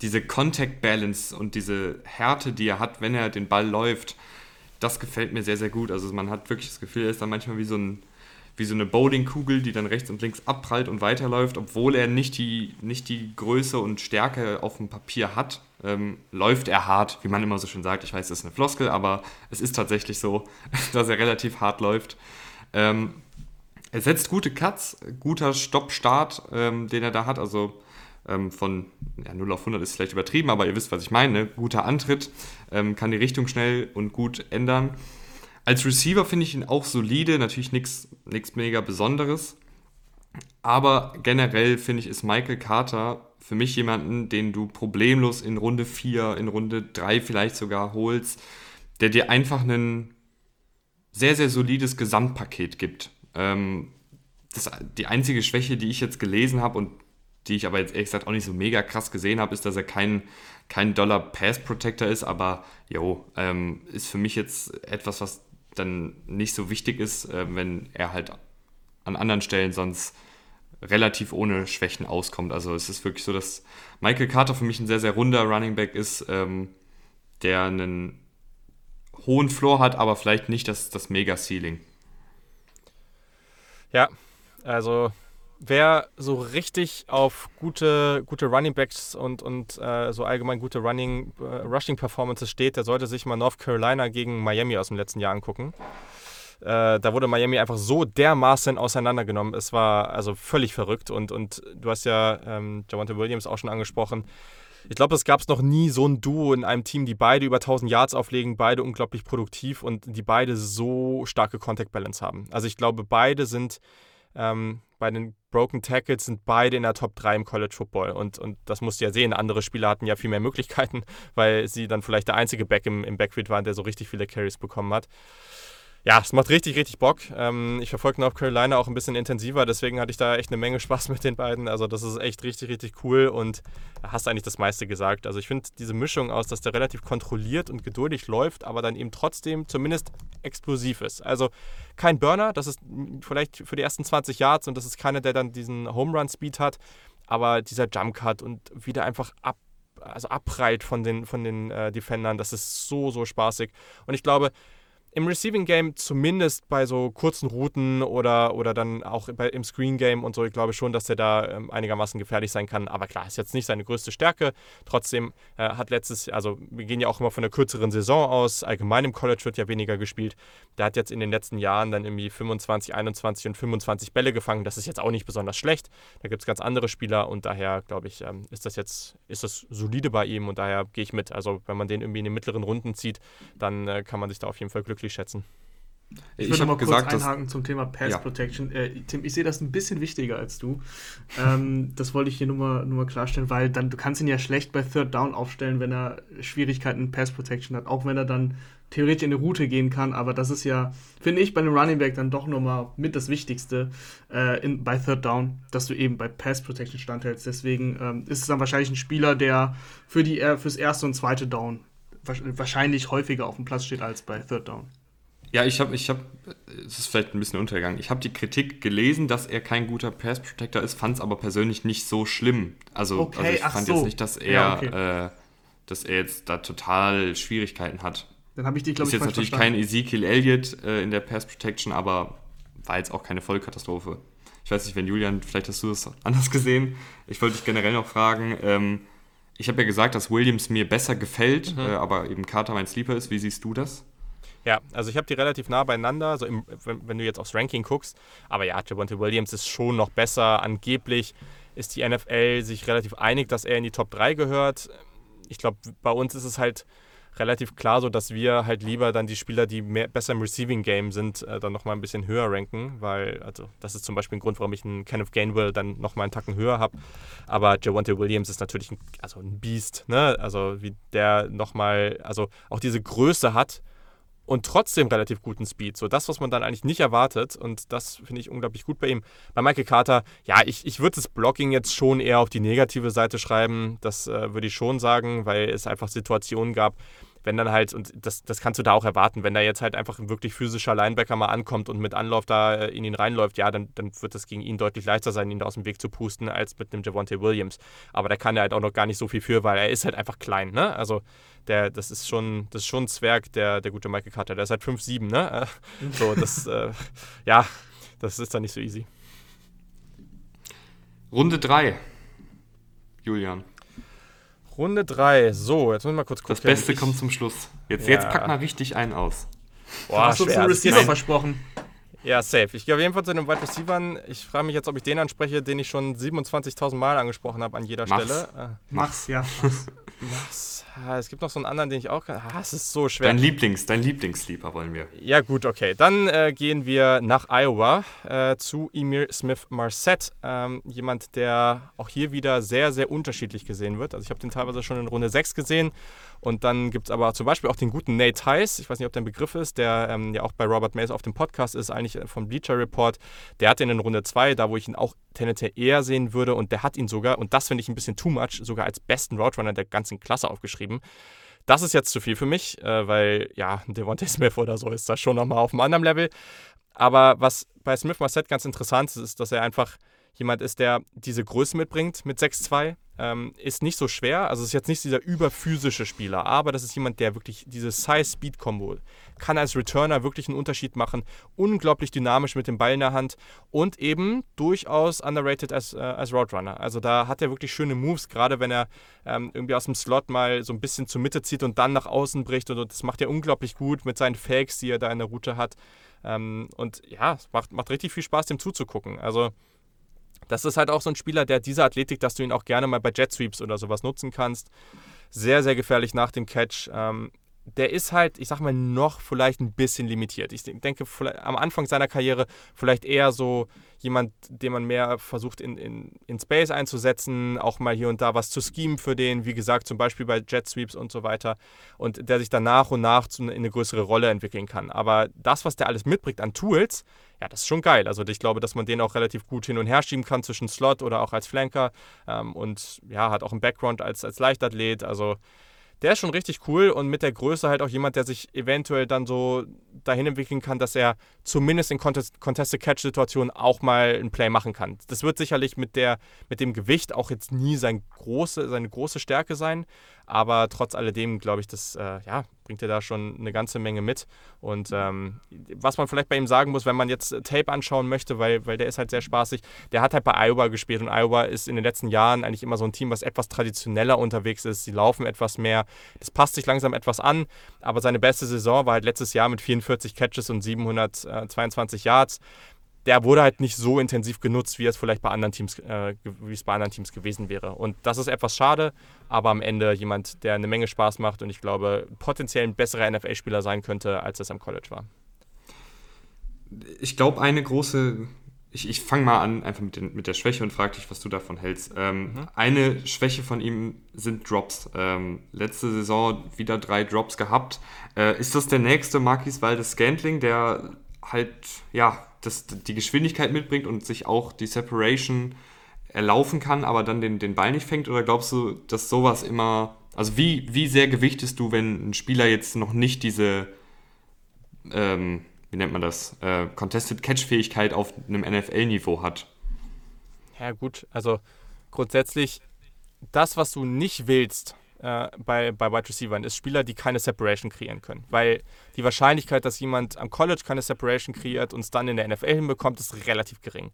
diese Contact Balance und diese Härte, die er hat, wenn er den Ball läuft, das gefällt mir sehr, sehr gut. Also man hat wirklich das Gefühl, er ist dann manchmal wie so ein wie so eine Bowlingkugel, die dann rechts und links abprallt und weiterläuft, obwohl er nicht die, nicht die Größe und Stärke auf dem Papier hat, ähm, läuft er hart, wie man immer so schön sagt. Ich weiß, das ist eine Floskel, aber es ist tatsächlich so, (laughs) dass er relativ hart läuft. Ähm, er setzt gute Cuts, guter Stopp-Start, ähm, den er da hat, also ähm, von ja, 0 auf 100 ist vielleicht übertrieben, aber ihr wisst, was ich meine. Guter Antritt, ähm, kann die Richtung schnell und gut ändern. Als Receiver finde ich ihn auch solide, natürlich nichts mega Besonderes. Aber generell finde ich, ist Michael Carter für mich jemanden, den du problemlos in Runde 4, in Runde 3 vielleicht sogar holst, der dir einfach ein sehr, sehr solides Gesamtpaket gibt. Ähm, das, die einzige Schwäche, die ich jetzt gelesen habe, und die ich aber jetzt ehrlich gesagt auch nicht so mega krass gesehen habe, ist, dass er kein, kein Dollar Pass Protector ist, aber jo, ähm, ist für mich jetzt etwas, was dann nicht so wichtig ist, äh, wenn er halt an anderen Stellen sonst relativ ohne Schwächen auskommt. Also es ist wirklich so, dass Michael Carter für mich ein sehr, sehr runder Running Back ist, ähm, der einen hohen Floor hat, aber vielleicht nicht das, das Mega-Ceiling. Ja, also wer so richtig auf gute, gute Running Backs und, und äh, so allgemein gute Running, äh, Rushing Performances steht, der sollte sich mal North Carolina gegen Miami aus dem letzten Jahr angucken. Äh, da wurde Miami einfach so dermaßen auseinandergenommen. Es war also völlig verrückt und, und du hast ja ähm, Javante Williams auch schon angesprochen. Ich glaube, es gab noch nie so ein Duo in einem Team, die beide über 1000 Yards auflegen, beide unglaublich produktiv und die beide so starke Contact Balance haben. Also ich glaube, beide sind ähm, bei den Broken Tackles sind beide in der Top 3 im College Football. Und, und das musst du ja sehen. Andere Spieler hatten ja viel mehr Möglichkeiten, (laughs) weil sie dann vielleicht der einzige Back im, im Backfield waren, der so richtig viele Carries bekommen hat ja, es macht richtig, richtig Bock. Ähm, ich verfolge North Carolina auch ein bisschen intensiver, deswegen hatte ich da echt eine Menge (laughs) Spaß mit den beiden. Also das ist echt richtig, richtig cool und hast eigentlich das meiste gesagt. Also ich finde diese Mischung aus, dass der relativ kontrolliert und geduldig läuft, aber dann eben trotzdem zumindest explosiv ist. Also kein Burner, das ist vielleicht für die ersten 20 Yards und das ist keiner, der dann diesen Home Run Speed hat, aber dieser Jump Cut und wieder einfach ab also abprallt von den, von den äh, Defendern, das ist so, so spaßig. Und ich glaube, im Receiving Game zumindest bei so kurzen Routen oder, oder dann auch bei, im Screen Game und so, ich glaube schon, dass er da ähm, einigermaßen gefährlich sein kann. Aber klar, ist jetzt nicht seine größte Stärke. Trotzdem äh, hat letztes, also wir gehen ja auch immer von einer kürzeren Saison aus. Allgemein im College wird ja weniger gespielt. Der hat jetzt in den letzten Jahren dann irgendwie 25, 21 und 25 Bälle gefangen. Das ist jetzt auch nicht besonders schlecht. Da gibt es ganz andere Spieler und daher glaube ich, ähm, ist das jetzt, ist das solide bei ihm und daher gehe ich mit. Also wenn man den irgendwie in den mittleren Runden zieht, dann äh, kann man sich da auf jeden Fall glücklich wirklich schätzen. Ich, ich würde mal gesagt, kurz einhaken zum Thema Pass ja. Protection. Äh, Tim, ich sehe das ein bisschen wichtiger als du. ähm, (laughs) das wollte ich hier nur mal, nur mal klarstellen, weil dann du kannst ihn ja schlecht bei Third Down aufstellen, wenn er Schwierigkeiten in Pass Protection hat, auch wenn er dann theoretisch in eine Route gehen kann. Aber das ist ja, finde ich, bei einem Running Back dann doch nochmal mit das Wichtigste äh, in, bei Third Down, dass du eben bei Pass Protection standhältst. Deswegen ähm, ist es dann wahrscheinlich ein Spieler, der für die, äh, fürs erste und zweite Down wahrscheinlich häufiger auf dem Platz steht als bei Third Down. Ja, ich habe, ich habe, es ist vielleicht ein bisschen untergegangen. Ich habe die Kritik gelesen, dass er kein guter Pass Protector ist, fand es aber persönlich nicht so schlimm. Also, okay, also ich fand so. jetzt nicht, dass er, ja, okay. äh, dass er jetzt da total Schwierigkeiten hat. Dann habe ich die, glaube ich, Ist jetzt natürlich verstanden. kein Ezekiel Elliott äh, in der Pass Protection, aber war jetzt auch keine Vollkatastrophe. Ich weiß nicht, wenn Julian, vielleicht hast du es anders gesehen. Ich wollte dich generell noch fragen. Ähm, ich habe ja gesagt, dass Williams mir besser gefällt, mhm. äh, aber eben Carter mein Sleeper ist. Wie siehst du das? Ja, also ich habe die relativ nah beieinander, also im, wenn, wenn, du jetzt aufs Ranking guckst. Aber ja, Javonte Williams ist schon noch besser. Angeblich ist die NFL sich relativ einig, dass er in die Top 3 gehört. Ich glaube, bei uns ist es halt relativ klar so, dass wir halt lieber dann die Spieler, die mehr, besser im Receiving Game sind, äh, dann nochmal ein bisschen höher ranken, weil, also das ist zum Beispiel ein Grund, warum ich einen Kenneth Gainwell dann nochmal einen Tacken höher habe. Aber Javante Williams ist natürlich ein, also ein Beast, ne? Also wie der nochmal, also auch diese Größe hat und trotzdem relativ guten Speed. So das, was man dann eigentlich nicht erwartet. Und das finde ich unglaublich gut bei ihm. Bei Michael Carter, ja, ich, ich würde das Blocking jetzt schon eher auf die negative Seite schreiben. Das äh, würde ich schon sagen, weil es einfach Situationen gab, wenn dann halt, und das, das kannst du da auch erwarten, wenn da jetzt halt einfach ein wirklich physischer Linebacker mal ankommt und mit Anlauf da äh, in ihn reinläuft, ja, dann, dann wird das gegen ihn deutlich leichter sein, ihn da aus dem Weg zu pusten, als mit einem Javonte Williams. Aber da kann er halt auch noch gar nicht so viel für, weil er ist halt einfach klein, ne? Also der, das ist schon, das ist schon ein Zwerg, der, der gute Michael Carter. Der ist halt 5'7, ne? So, das, (laughs) äh, ja, das ist dann nicht so easy. Runde 3. Julian. Runde 3. So, jetzt müssen wir mal kurz gucken. Das Beste ich, kommt zum Schluss. Jetzt, ja. jetzt pack mal richtig einen aus. Boah, hast du uns einen Receiver versprochen? Ja, safe. Ich gehe auf jeden Fall zu den Wide Receivers. Ich frage mich jetzt, ob ich den anspreche, den ich schon 27.000 Mal angesprochen habe an jeder Mach's. Stelle. Äh, Mach's, ja. Mach's. Was? Es gibt noch so einen anderen, den ich auch kann. Ah, es ist so schwer. Dein Lieblings, dein Lieblingssleeper wollen wir. Ja, gut, okay. Dann äh, gehen wir nach Iowa äh, zu Emir Smith Marset. Ähm, jemand, der auch hier wieder sehr, sehr unterschiedlich gesehen wird. Also ich habe den teilweise schon in Runde 6 gesehen und dann gibt es aber zum Beispiel auch den guten Nate Tice, ich weiß nicht, ob der ein Begriff ist, der ähm, ja auch bei Robert Mays auf dem Podcast ist, eigentlich vom Bleacher Report. Der hat ihn in Runde 2, da wo ich ihn auch tendenziell eher sehen würde und der hat ihn sogar, und das finde ich ein bisschen too much, sogar als besten Route Runner der ganzen Klasse aufgeschrieben. Das ist jetzt zu viel für mich, äh, weil ja, Devontae Smith oder so ist da schon nochmal auf einem anderen Level. Aber was bei Smith Marset ganz interessant ist, ist, dass er einfach jemand ist, der diese Größe mitbringt mit 6'2. Ähm, ist nicht so schwer, also ist jetzt nicht dieser überphysische Spieler, aber das ist jemand, der wirklich diese Size-Speed-Kombo kann als Returner wirklich einen Unterschied machen, unglaublich dynamisch mit dem Ball in der Hand und eben durchaus underrated als, äh, als Roadrunner. Also da hat er wirklich schöne Moves, gerade wenn er ähm, irgendwie aus dem Slot mal so ein bisschen zur Mitte zieht und dann nach außen bricht und, und das macht er unglaublich gut mit seinen Fakes, die er da in der Route hat. Ähm, und ja, es macht, macht richtig viel Spaß, dem zuzugucken. Also das ist halt auch so ein Spieler, der diese Athletik, dass du ihn auch gerne mal bei Jet Sweeps oder sowas nutzen kannst. Sehr, sehr gefährlich nach dem Catch. Ähm, der ist halt, ich sag mal, noch vielleicht ein bisschen limitiert. Ich denke, am Anfang seiner Karriere vielleicht eher so jemand, den man mehr versucht in, in, in Space einzusetzen, auch mal hier und da was zu schemen für den, wie gesagt, zum Beispiel bei Jet Sweeps und so weiter. Und der sich dann nach und nach in eine größere Rolle entwickeln kann. Aber das, was der alles mitbringt an Tools, ja, das ist schon geil. Also ich glaube, dass man den auch relativ gut hin und her schieben kann zwischen Slot oder auch als Flanker. Ähm, und ja, hat auch einen Background als, als Leichtathlet. Also der ist schon richtig cool und mit der Größe halt auch jemand, der sich eventuell dann so dahin entwickeln kann, dass er zumindest in Contested-Catch-Situationen auch mal ein Play machen kann. Das wird sicherlich mit, der, mit dem Gewicht auch jetzt nie sein große, seine große Stärke sein, aber trotz alledem glaube ich, das äh, ja, bringt er da schon eine ganze Menge mit. Und ähm, was man vielleicht bei ihm sagen muss, wenn man jetzt Tape anschauen möchte, weil, weil der ist halt sehr spaßig, der hat halt bei Iowa gespielt und Iowa ist in den letzten Jahren eigentlich immer so ein Team, was etwas traditioneller unterwegs ist. Sie laufen etwas mehr. Das passt sich langsam etwas an, aber seine beste Saison war halt letztes Jahr mit 44 Catches und 722 Yards der wurde halt nicht so intensiv genutzt, wie es vielleicht bei anderen Teams, äh, wie es bei anderen Teams gewesen wäre. Und das ist etwas schade, aber am Ende jemand, der eine Menge Spaß macht und ich glaube, potenziell ein besserer NFL-Spieler sein könnte, als es am College war. Ich glaube, eine große, ich, ich fange mal an, einfach mit, den, mit der Schwäche und frage dich, was du davon hältst. Ähm, mhm. Eine Schwäche von ihm sind Drops. Ähm, letzte Saison wieder drei Drops gehabt. Äh, ist das der nächste Marquis Waldes Scantling, der halt, ja, das, die Geschwindigkeit mitbringt und sich auch die Separation erlaufen kann, aber dann den, den Ball nicht fängt? Oder glaubst du, dass sowas immer. Also, wie, wie sehr gewichtest du, wenn ein Spieler jetzt noch nicht diese. Ähm, wie nennt man das? Äh, Contested Catch-Fähigkeit auf einem NFL-Niveau hat? Ja, gut. Also, grundsätzlich, das, was du nicht willst, äh, bei, bei Wide Receivers ist Spieler, die keine Separation kreieren können. Weil die Wahrscheinlichkeit, dass jemand am College keine Separation kreiert und es dann in der NFL hinbekommt, ist relativ gering.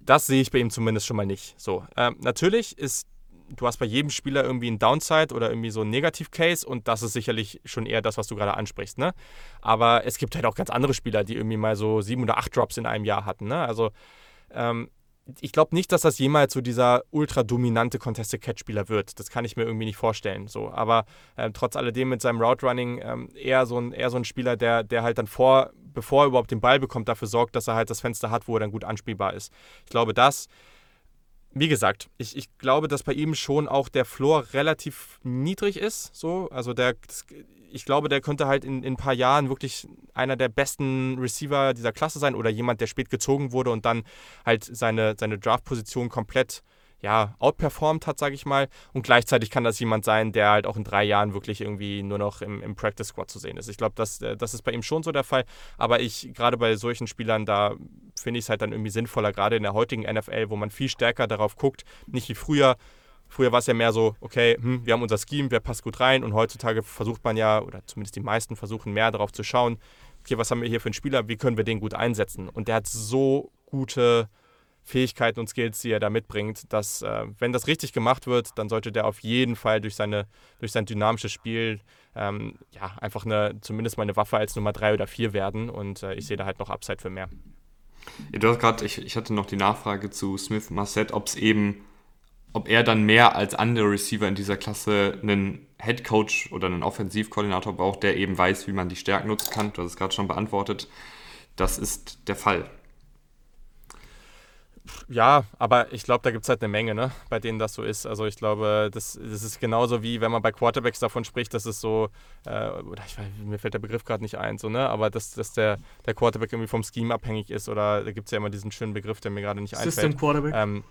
Das sehe ich bei ihm zumindest schon mal nicht. So, ähm, natürlich ist, du hast bei jedem Spieler irgendwie einen Downside oder irgendwie so einen Negativ-Case und das ist sicherlich schon eher das, was du gerade ansprichst. Ne? Aber es gibt halt auch ganz andere Spieler, die irgendwie mal so sieben oder acht Drops in einem Jahr hatten. Ne? Also ähm, ich glaube nicht, dass das jemals so dieser ultra dominante Contested-Catch-Spieler wird. Das kann ich mir irgendwie nicht vorstellen. So. Aber äh, trotz alledem mit seinem Route-Running ähm, eher, so ein, eher so ein Spieler, der, der halt dann vor, bevor er überhaupt den Ball bekommt, dafür sorgt, dass er halt das Fenster hat, wo er dann gut anspielbar ist. Ich glaube, das wie gesagt, ich, ich glaube, dass bei ihm schon auch der Floor relativ niedrig ist. So. Also der, ich glaube, der könnte halt in, in ein paar Jahren wirklich einer der besten Receiver dieser Klasse sein oder jemand, der spät gezogen wurde und dann halt seine, seine Draft-Position komplett ja, outperformt hat, sage ich mal. Und gleichzeitig kann das jemand sein, der halt auch in drei Jahren wirklich irgendwie nur noch im, im Practice Squad zu sehen ist. Ich glaube, das, äh, das ist bei ihm schon so der Fall. Aber ich, gerade bei solchen Spielern, da finde ich es halt dann irgendwie sinnvoller, gerade in der heutigen NFL, wo man viel stärker darauf guckt, nicht wie früher. Früher war es ja mehr so, okay, hm, wir haben unser Scheme, wer passt gut rein. Und heutzutage versucht man ja, oder zumindest die meisten versuchen mehr darauf zu schauen, okay, was haben wir hier für einen Spieler, wie können wir den gut einsetzen? Und der hat so gute Fähigkeiten und Skills, die er da mitbringt, dass, äh, wenn das richtig gemacht wird, dann sollte der auf jeden Fall durch, seine, durch sein dynamisches Spiel ähm, ja, einfach eine, zumindest mal eine Waffe als Nummer 3 oder 4 werden. Und äh, ich sehe da halt noch Upside für mehr. Ja, du hast gerade, ich, ich hatte noch die Nachfrage zu Smith Marset, ob es eben ob er dann mehr als andere Receiver in dieser Klasse einen Head Coach oder einen Offensivkoordinator braucht, der eben weiß, wie man die Stärken nutzen kann. Du hast es gerade schon beantwortet. Das ist der Fall. Ja, aber ich glaube, da gibt es halt eine Menge, ne, bei denen das so ist. Also ich glaube, das, das ist genauso wie, wenn man bei Quarterbacks davon spricht, dass es so, äh, oder ich weiß, mir fällt der Begriff gerade nicht ein, so, ne, aber dass, dass der, der Quarterback irgendwie vom Scheme abhängig ist oder da gibt es ja immer diesen schönen Begriff, der mir gerade nicht System einfällt. System Quarterback. Ähm,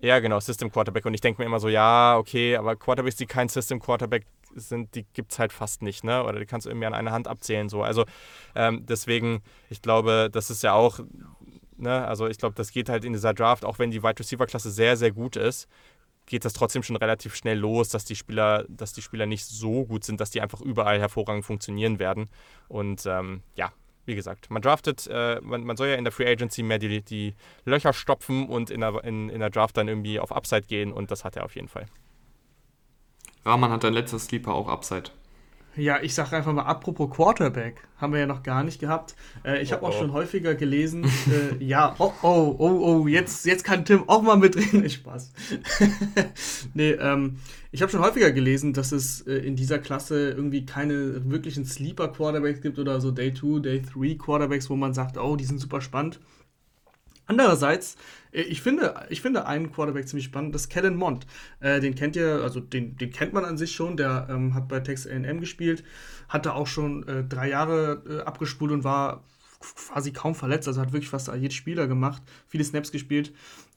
ja, genau, System Quarterback. Und ich denke mir immer so, ja, okay, aber Quarterbacks, die kein System Quarterback sind, die gibt es halt fast nicht, ne? Oder die kannst du irgendwie an einer Hand abzählen. So. Also ähm, deswegen, ich glaube, das ist ja auch, ne, also ich glaube, das geht halt in dieser Draft, auch wenn die Wide Receiver-Klasse sehr, sehr gut ist, geht das trotzdem schon relativ schnell los, dass die Spieler, dass die Spieler nicht so gut sind, dass die einfach überall hervorragend funktionieren werden. Und ähm, ja, wie gesagt, man draftet, äh, man, man, soll ja in der Free Agency mehr die, die Löcher stopfen und in der, in, in der Draft dann irgendwie auf Upside gehen und das hat er auf jeden Fall. Rahman hat dein letzter Sleeper auch Upside. Ja, ich sage einfach mal, apropos Quarterback, haben wir ja noch gar nicht gehabt. Äh, ich habe oh, auch oh. schon häufiger gelesen, äh, ja, oh, oh, oh, oh, jetzt, jetzt kann Tim auch mal mitreden. (laughs) Spaß. (laughs) nee, ähm, ich habe schon häufiger gelesen, dass es äh, in dieser Klasse irgendwie keine wirklichen Sleeper-Quarterbacks gibt oder so Day 2, Day 3 Quarterbacks, wo man sagt, oh, die sind super spannend. Andererseits, ich finde, ich finde einen Quarterback ziemlich spannend, das ist Kellen Mond. Äh, den kennt ihr, also den, den kennt man an sich schon, der ähm, hat bei Texas AM gespielt, hatte auch schon äh, drei Jahre äh, abgespult und war quasi kaum verletzt, also hat wirklich fast jedes Spieler gemacht, viele Snaps gespielt.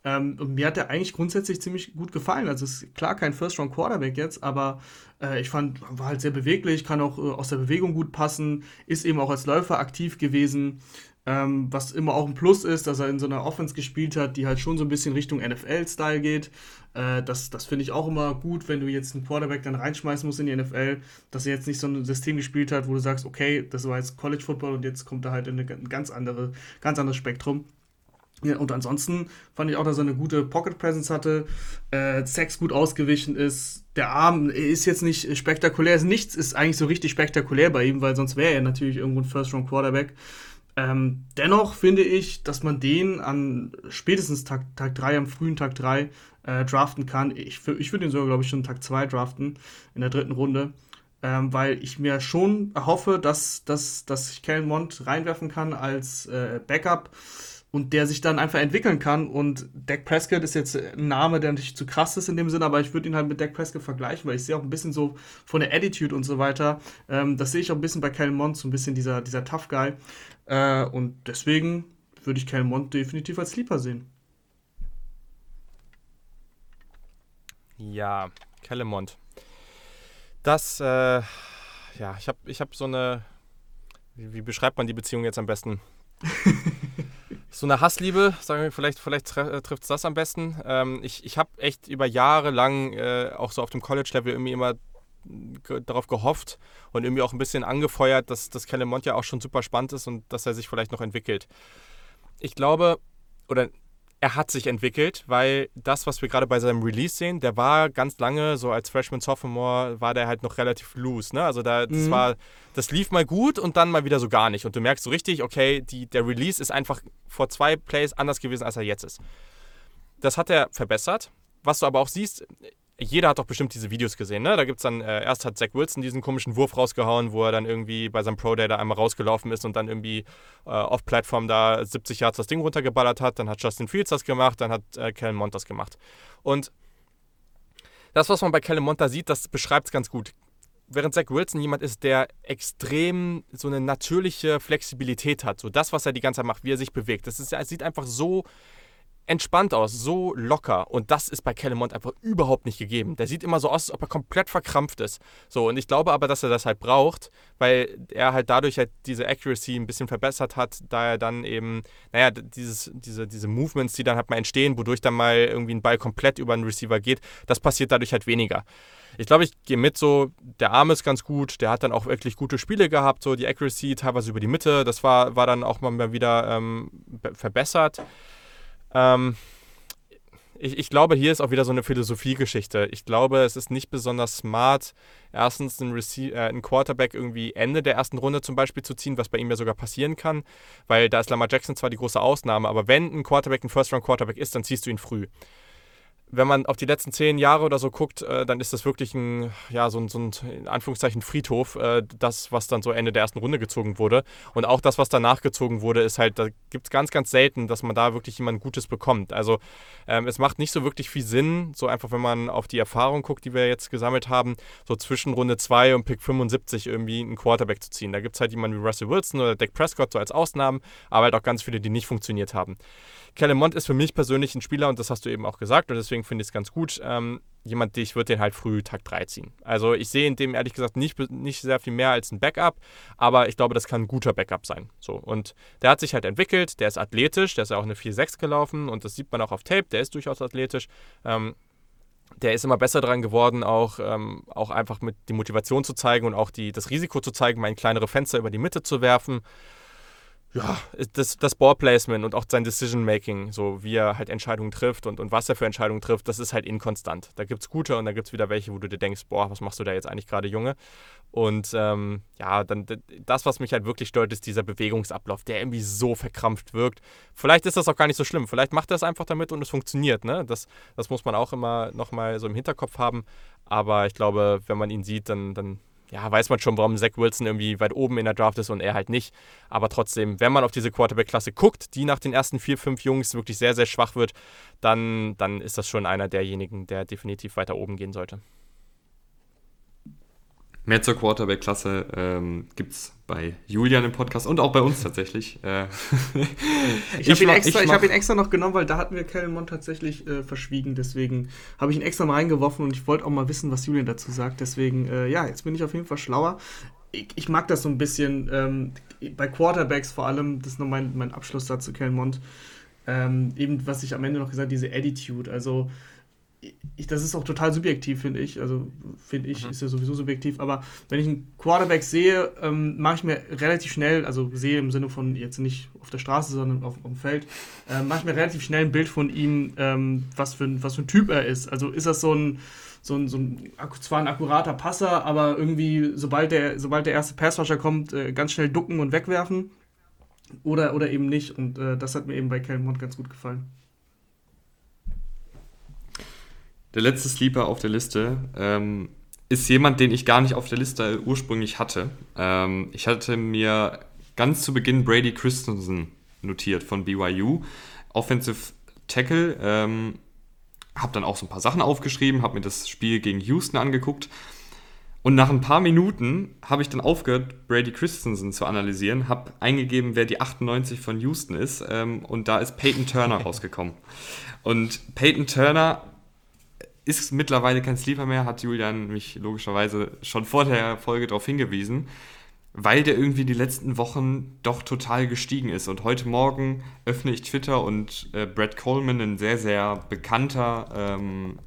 Ähm, und mir hat er eigentlich grundsätzlich ziemlich gut gefallen. Also ist klar kein First-Round-Quarterback jetzt, aber äh, ich fand, war halt sehr beweglich, kann auch äh, aus der Bewegung gut passen, ist eben auch als Läufer aktiv gewesen. Ähm, was immer auch ein Plus ist, dass er in so einer Offense gespielt hat, die halt schon so ein bisschen Richtung NFL-Style geht. Äh, das das finde ich auch immer gut, wenn du jetzt einen Quarterback dann reinschmeißen musst in die NFL, dass er jetzt nicht so ein System gespielt hat, wo du sagst, okay, das war jetzt College Football und jetzt kommt er halt in ein ganz, andere, ganz anderes Spektrum. Ja, und ansonsten fand ich auch, dass er eine gute Pocket Presence hatte, äh, Sex gut ausgewichen ist. Der Arm ist jetzt nicht spektakulär, nichts ist eigentlich so richtig spektakulär bei ihm, weil sonst wäre er natürlich irgendwo ein First-Round-Quarterback. Ähm, dennoch finde ich, dass man den an spätestens Tag, Tag 3, am frühen Tag 3 äh, draften kann. Ich, ich würde ihn sogar, glaube ich, schon Tag 2 draften, in der dritten Runde. Ähm, weil ich mir schon erhoffe, dass, dass, dass ich Kellen Mond reinwerfen kann als äh, Backup und der sich dann einfach entwickeln kann. Und Dak Prescott ist jetzt ein Name, der nicht zu krass ist in dem Sinne, aber ich würde ihn halt mit Dak Prescott vergleichen, weil ich sehe auch ein bisschen so von der Attitude und so weiter. Ähm, das sehe ich auch ein bisschen bei Kellen Mond, so ein bisschen dieser, dieser Tough Guy. Äh, und deswegen würde ich Kelmont definitiv als Sleeper sehen. Ja, Kellemont. Das, äh, ja, ich habe ich hab so eine, wie, wie, beschreibt man die Beziehung jetzt am besten? (laughs) so eine Hassliebe, sagen wir, vielleicht, vielleicht äh, trifft es das am besten. Ähm, ich ich habe echt über Jahre lang, äh, auch so auf dem College-Level, irgendwie immer darauf gehofft und irgendwie auch ein bisschen angefeuert, dass das Calemont ja auch schon super spannend ist und dass er sich vielleicht noch entwickelt. Ich glaube, oder er hat sich entwickelt, weil das, was wir gerade bei seinem Release sehen, der war ganz lange, so als Freshman Sophomore, war der halt noch relativ loose. Ne? Also da, das mhm. war, das lief mal gut und dann mal wieder so gar nicht. Und du merkst so richtig, okay, die, der Release ist einfach vor zwei Plays anders gewesen, als er jetzt ist. Das hat er verbessert. Was du aber auch siehst, jeder hat doch bestimmt diese Videos gesehen, ne? Da gibt es dann, äh, erst hat Zach Wilson diesen komischen Wurf rausgehauen, wo er dann irgendwie bei seinem Pro Day da einmal rausgelaufen ist und dann irgendwie äh, auf Plattform da 70 Yards das Ding runtergeballert hat. Dann hat Justin Fields das gemacht, dann hat äh, Kellen Mond das gemacht. Und das, was man bei Kellen Mond da sieht, das beschreibt es ganz gut. Während Zach Wilson jemand ist, der extrem so eine natürliche Flexibilität hat. So das, was er die ganze Zeit macht, wie er sich bewegt. Das ist, sieht einfach so entspannt aus, so locker. Und das ist bei Kellemont einfach überhaupt nicht gegeben. Der sieht immer so aus, als ob er komplett verkrampft ist. So, und ich glaube aber, dass er das halt braucht, weil er halt dadurch halt diese Accuracy ein bisschen verbessert hat, da er dann eben, naja, dieses, diese, diese Movements, die dann halt mal entstehen, wodurch dann mal irgendwie ein Ball komplett über einen Receiver geht, das passiert dadurch halt weniger. Ich glaube, ich gehe mit so, der Arm ist ganz gut, der hat dann auch wirklich gute Spiele gehabt, so die Accuracy teilweise über die Mitte, das war, war dann auch mal wieder ähm, verbessert. Ähm, ich, ich, glaube, hier ist auch wieder so eine Philosophiegeschichte. Ich glaube, es ist nicht besonders smart, erstens einen, Rece äh, einen, Quarterback irgendwie Ende der ersten Runde zum Beispiel zu ziehen, was bei ihm ja sogar passieren kann, weil da ist Lamar Jackson zwar die große Ausnahme, aber wenn ein Quarterback ein First-Round-Quarterback ist, dann ziehst du ihn früh. Wenn man auf die letzten zehn Jahre oder so guckt, äh, dann ist das wirklich ein, ja, so ein, so ein in Anführungszeichen Friedhof, äh, das, was dann so Ende der ersten Runde gezogen wurde. Und auch das, was danach gezogen wurde, ist halt, da gibt es ganz, ganz selten, dass man da wirklich jemand Gutes bekommt. Also ähm, es macht nicht so wirklich viel Sinn, so einfach, wenn man auf die Erfahrung guckt, die wir jetzt gesammelt haben, so zwischen Runde 2 und Pick 75 irgendwie einen Quarterback zu ziehen. Da gibt es halt jemanden wie Russell Wilson oder Dak Prescott so als Ausnahmen, aber halt auch ganz viele, die nicht funktioniert haben. Kellen Mond ist für mich persönlich ein Spieler, und das hast du eben auch gesagt, und deswegen finde ich es ganz gut. Ähm, jemand, ich würde den halt früh Tag 3 ziehen. Also ich sehe in dem ehrlich gesagt nicht, nicht sehr viel mehr als ein Backup, aber ich glaube, das kann ein guter Backup sein. So, und der hat sich halt entwickelt, der ist athletisch, der ist ja auch eine 4-6 gelaufen und das sieht man auch auf Tape, der ist durchaus athletisch. Ähm, der ist immer besser dran geworden, auch, ähm, auch einfach mit die Motivation zu zeigen und auch die, das Risiko zu zeigen, mal in kleinere Fenster über die Mitte zu werfen ja, das, das Ballplacement und auch sein Decision-Making, so wie er halt Entscheidungen trifft und, und was er für Entscheidungen trifft, das ist halt inkonstant. Da gibt es gute und da gibt es wieder welche, wo du dir denkst, boah, was machst du da jetzt eigentlich gerade, Junge? Und ähm, ja, dann das, was mich halt wirklich stört, ist dieser Bewegungsablauf, der irgendwie so verkrampft wirkt. Vielleicht ist das auch gar nicht so schlimm. Vielleicht macht er es einfach damit und es funktioniert. Ne? Das, das muss man auch immer nochmal so im Hinterkopf haben. Aber ich glaube, wenn man ihn sieht, dann, dann ja, weiß man schon, warum Zach Wilson irgendwie weit oben in der Draft ist und er halt nicht. Aber trotzdem, wenn man auf diese Quarterback-Klasse guckt, die nach den ersten vier, fünf Jungs wirklich sehr, sehr schwach wird, dann, dann ist das schon einer derjenigen, der definitiv weiter oben gehen sollte. Mehr zur Quarterback-Klasse ähm, gibt es bei Julian im Podcast und auch bei uns tatsächlich. Äh, (laughs) ich habe ihn, extra, ich hab ihn extra noch genommen, weil da hatten wir Kellen Mond tatsächlich äh, verschwiegen. Deswegen habe ich ihn extra mal reingeworfen und ich wollte auch mal wissen, was Julian dazu sagt. Deswegen, äh, ja, jetzt bin ich auf jeden Fall schlauer. Ich, ich mag das so ein bisschen ähm, bei Quarterbacks vor allem. Das ist noch mein, mein Abschlusssatz zu Kellen Mond. Ähm, eben, was ich am Ende noch gesagt habe, diese Attitude. Also, ich, das ist auch total subjektiv, finde ich. Also, finde ich, mhm. ist ja sowieso subjektiv. Aber wenn ich einen Quarterback sehe, ähm, mache ich mir relativ schnell, also sehe im Sinne von jetzt nicht auf der Straße, sondern auf, auf dem Feld, äh, mache ich mir relativ schnell ein Bild von ihm, ähm, was, für, was für ein Typ er ist. Also, ist das so ein, so ein, so ein zwar ein akkurater Passer, aber irgendwie, sobald der, sobald der erste Passwasher kommt, äh, ganz schnell ducken und wegwerfen? Oder, oder eben nicht. Und äh, das hat mir eben bei Kellen Mond ganz gut gefallen. Der letzte Sleeper auf der Liste ähm, ist jemand, den ich gar nicht auf der Liste ursprünglich hatte. Ähm, ich hatte mir ganz zu Beginn Brady Christensen notiert von BYU. Offensive Tackle. Ähm, habe dann auch so ein paar Sachen aufgeschrieben, habe mir das Spiel gegen Houston angeguckt. Und nach ein paar Minuten habe ich dann aufgehört, Brady Christensen zu analysieren, habe eingegeben, wer die 98 von Houston ist. Ähm, und da ist Peyton Turner (laughs) rausgekommen. Und Peyton Turner ist mittlerweile kein Sleeper mehr, hat Julian mich logischerweise schon vor der Folge darauf hingewiesen, weil der irgendwie die letzten Wochen doch total gestiegen ist. Und heute Morgen öffne ich Twitter und äh, Brad Coleman, ein sehr, sehr bekannter, ähm,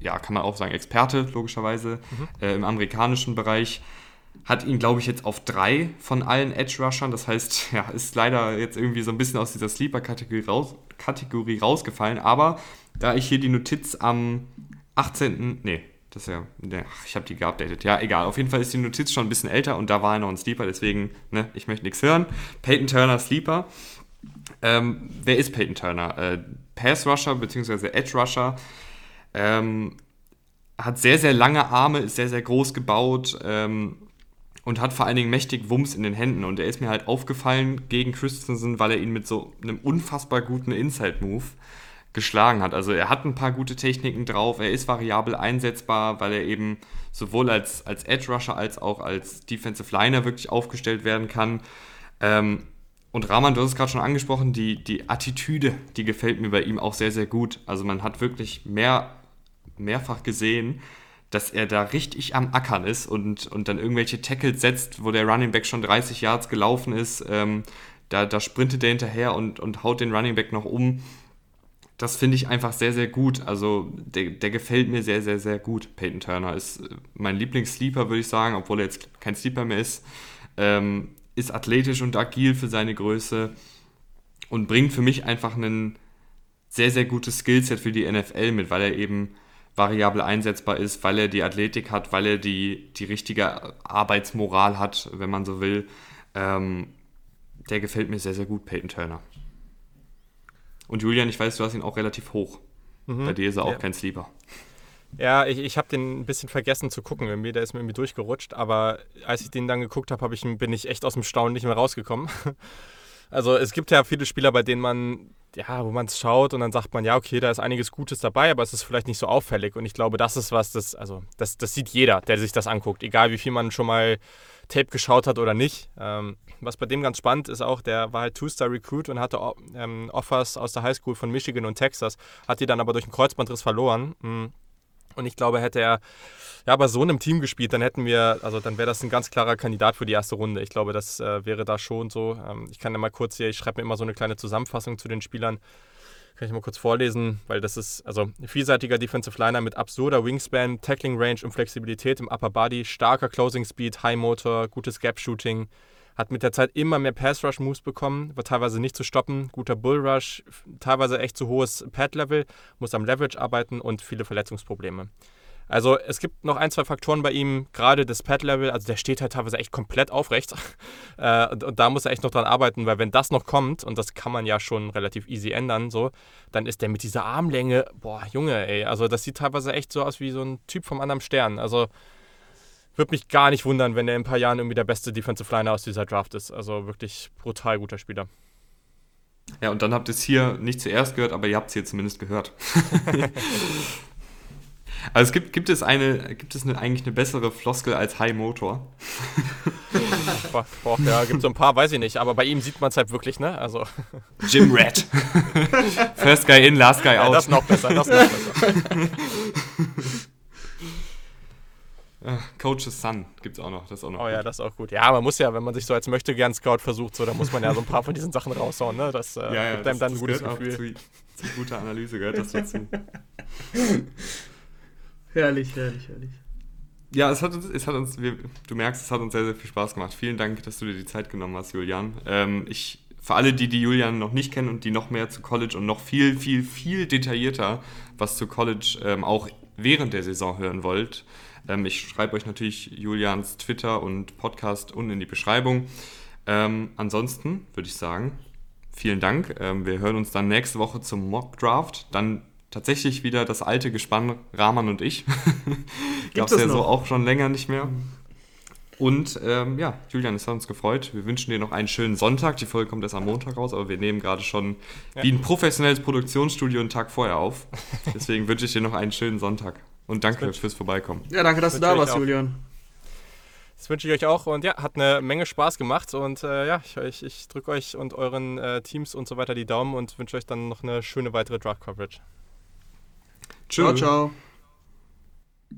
ja, kann man auch sagen, Experte, logischerweise, mhm. äh, im amerikanischen Bereich, hat ihn, glaube ich, jetzt auf drei von allen Edge-Rushern. Das heißt, (laughs) ja, ist leider jetzt irgendwie so ein bisschen aus dieser Sleeper-Kategorie raus, Kategorie rausgefallen. Aber da ich hier die Notiz am 18. Nee, das ist ja. Nee, ich habe die geupdatet. Ja, egal. Auf jeden Fall ist die Notiz schon ein bisschen älter und da war er noch ein Sleeper, deswegen, ne, ich möchte nichts hören. Peyton Turner Sleeper. Ähm, wer ist Peyton Turner? Äh, Pass Rusher bzw. Edge Rusher. Ähm, hat sehr, sehr lange Arme, ist sehr, sehr groß gebaut ähm, und hat vor allen Dingen mächtig Wumms in den Händen. Und er ist mir halt aufgefallen gegen Christensen, weil er ihn mit so einem unfassbar guten Inside-Move geschlagen hat. Also er hat ein paar gute Techniken drauf, er ist variabel einsetzbar, weil er eben sowohl als, als Edge Rusher als auch als Defensive Liner wirklich aufgestellt werden kann. Ähm, und Rahman, du hast es gerade schon angesprochen, die, die Attitüde, die gefällt mir bei ihm auch sehr, sehr gut. Also man hat wirklich mehr, mehrfach gesehen, dass er da richtig am Ackern ist und, und dann irgendwelche Tackles setzt, wo der Running Back schon 30 Yards gelaufen ist. Ähm, da, da sprintet er hinterher und, und haut den Running Back noch um das finde ich einfach sehr, sehr gut. Also der, der gefällt mir sehr, sehr, sehr gut. Peyton Turner ist äh, mein Lieblingssleeper, würde ich sagen, obwohl er jetzt kein Sleeper mehr ist. Ähm, ist athletisch und agil für seine Größe und bringt für mich einfach ein sehr, sehr gutes Skillset für die NFL mit, weil er eben variabel einsetzbar ist, weil er die Athletik hat, weil er die, die richtige Arbeitsmoral hat, wenn man so will. Ähm, der gefällt mir sehr, sehr gut, Peyton Turner. Und Julian, ich weiß, du hast ihn auch relativ hoch. Mhm. Bei dir ist er auch ja. kein Sleeper. Ja, ich, ich habe den ein bisschen vergessen zu gucken irgendwie. Der ist mir irgendwie durchgerutscht. Aber als ich den dann geguckt habe, hab ich, bin ich echt aus dem Staunen nicht mehr rausgekommen. (laughs) Also es gibt ja viele Spieler, bei denen man, ja, wo man es schaut und dann sagt man, ja, okay, da ist einiges Gutes dabei, aber es ist vielleicht nicht so auffällig. Und ich glaube, das ist was, das, also das, das sieht jeder, der sich das anguckt, egal wie viel man schon mal Tape geschaut hat oder nicht. Ähm, was bei dem ganz spannend ist auch, der war halt Two-Star-Recruit und hatte ähm, Offers aus der Highschool von Michigan und Texas, hat die dann aber durch einen Kreuzbandriss verloren. Mhm. Und ich glaube, hätte er ja, bei so einem Team gespielt, dann hätten wir, also dann wäre das ein ganz klarer Kandidat für die erste Runde. Ich glaube, das äh, wäre da schon so. Ähm, ich kann ja mal kurz hier, ich schreibe mir immer so eine kleine Zusammenfassung zu den Spielern. Kann ich mal kurz vorlesen, weil das ist also vielseitiger Defensive Liner mit absurder Wingspan, Tackling Range und Flexibilität im Upper Body, starker Closing Speed, High Motor, gutes Gap Shooting, hat mit der Zeit immer mehr Pass-Rush-Moves bekommen, war teilweise nicht zu stoppen, guter Bull-Rush, teilweise echt zu hohes Pad-Level, muss am Leverage arbeiten und viele Verletzungsprobleme. Also es gibt noch ein, zwei Faktoren bei ihm, gerade das Pad-Level, also der steht halt teilweise echt komplett aufrecht. (laughs) äh, und, und, da muss er echt noch dran arbeiten, weil wenn das noch kommt, und das kann man ja schon relativ easy ändern, so, dann ist der mit dieser Armlänge, boah, Junge, ey, also das sieht teilweise echt so aus wie so ein Typ vom anderen Stern. Also würde mich gar nicht wundern, wenn er in ein paar Jahren irgendwie der beste Defensive Liner aus dieser Draft ist. Also wirklich brutal guter Spieler. Ja, und dann habt ihr es hier nicht zuerst gehört, aber ihr habt es hier zumindest gehört. (laughs) also es gibt, gibt es eine, gibt es eine, eigentlich eine bessere Floskel als High Motor? boah, boah, ja, gibt so ein paar, weiß ich nicht, aber bei ihm sieht man es halt wirklich, ne? Also. Jim Red. (laughs) First guy in, last guy ja, out. Das noch besser, das noch besser. (laughs) Coach's Son gibt es auch noch. Das ist auch noch oh gut. ja, das ist auch gut. Ja, man muss ja, wenn man sich so als möchte gern Scout versucht, so, dann muss man ja so ein paar von diesen Sachen raushauen. Ne? Das äh, ja, ja, gibt einem dann ein gutes Gefühl. Zu, zu guter Analyse gehört das dazu. (laughs) herrlich, herrlich, herrlich. Ja, es hat uns, es hat uns wir, du merkst, es hat uns sehr, sehr viel Spaß gemacht. Vielen Dank, dass du dir die Zeit genommen hast, Julian. Ähm, ich, für alle, die die Julian noch nicht kennen und die noch mehr zu College und noch viel, viel, viel detaillierter was zu College ähm, auch während der Saison hören wollt, ähm, ich schreibe euch natürlich Julians Twitter und Podcast unten in die Beschreibung. Ähm, ansonsten würde ich sagen, vielen Dank. Ähm, wir hören uns dann nächste Woche zum Mock Draft. Dann tatsächlich wieder das alte Gespann Rahman und ich. (laughs) Gab es ja noch? so auch schon länger nicht mehr. Und ähm, ja, Julian, es hat uns gefreut. Wir wünschen dir noch einen schönen Sonntag. Die Folge kommt erst am Montag raus, aber wir nehmen gerade schon ja. wie ein professionelles Produktionsstudio einen Tag vorher auf. Deswegen wünsche ich dir noch einen schönen Sonntag. Und danke fürs Vorbeikommen. Ja, danke, dass das du da warst, Julian. Das wünsche ich euch auch und ja, hat eine Menge Spaß gemacht und äh, ja, ich, ich, ich drücke euch und euren äh, Teams und so weiter die Daumen und wünsche euch dann noch eine schöne weitere Draft Coverage. Ciao, ciao.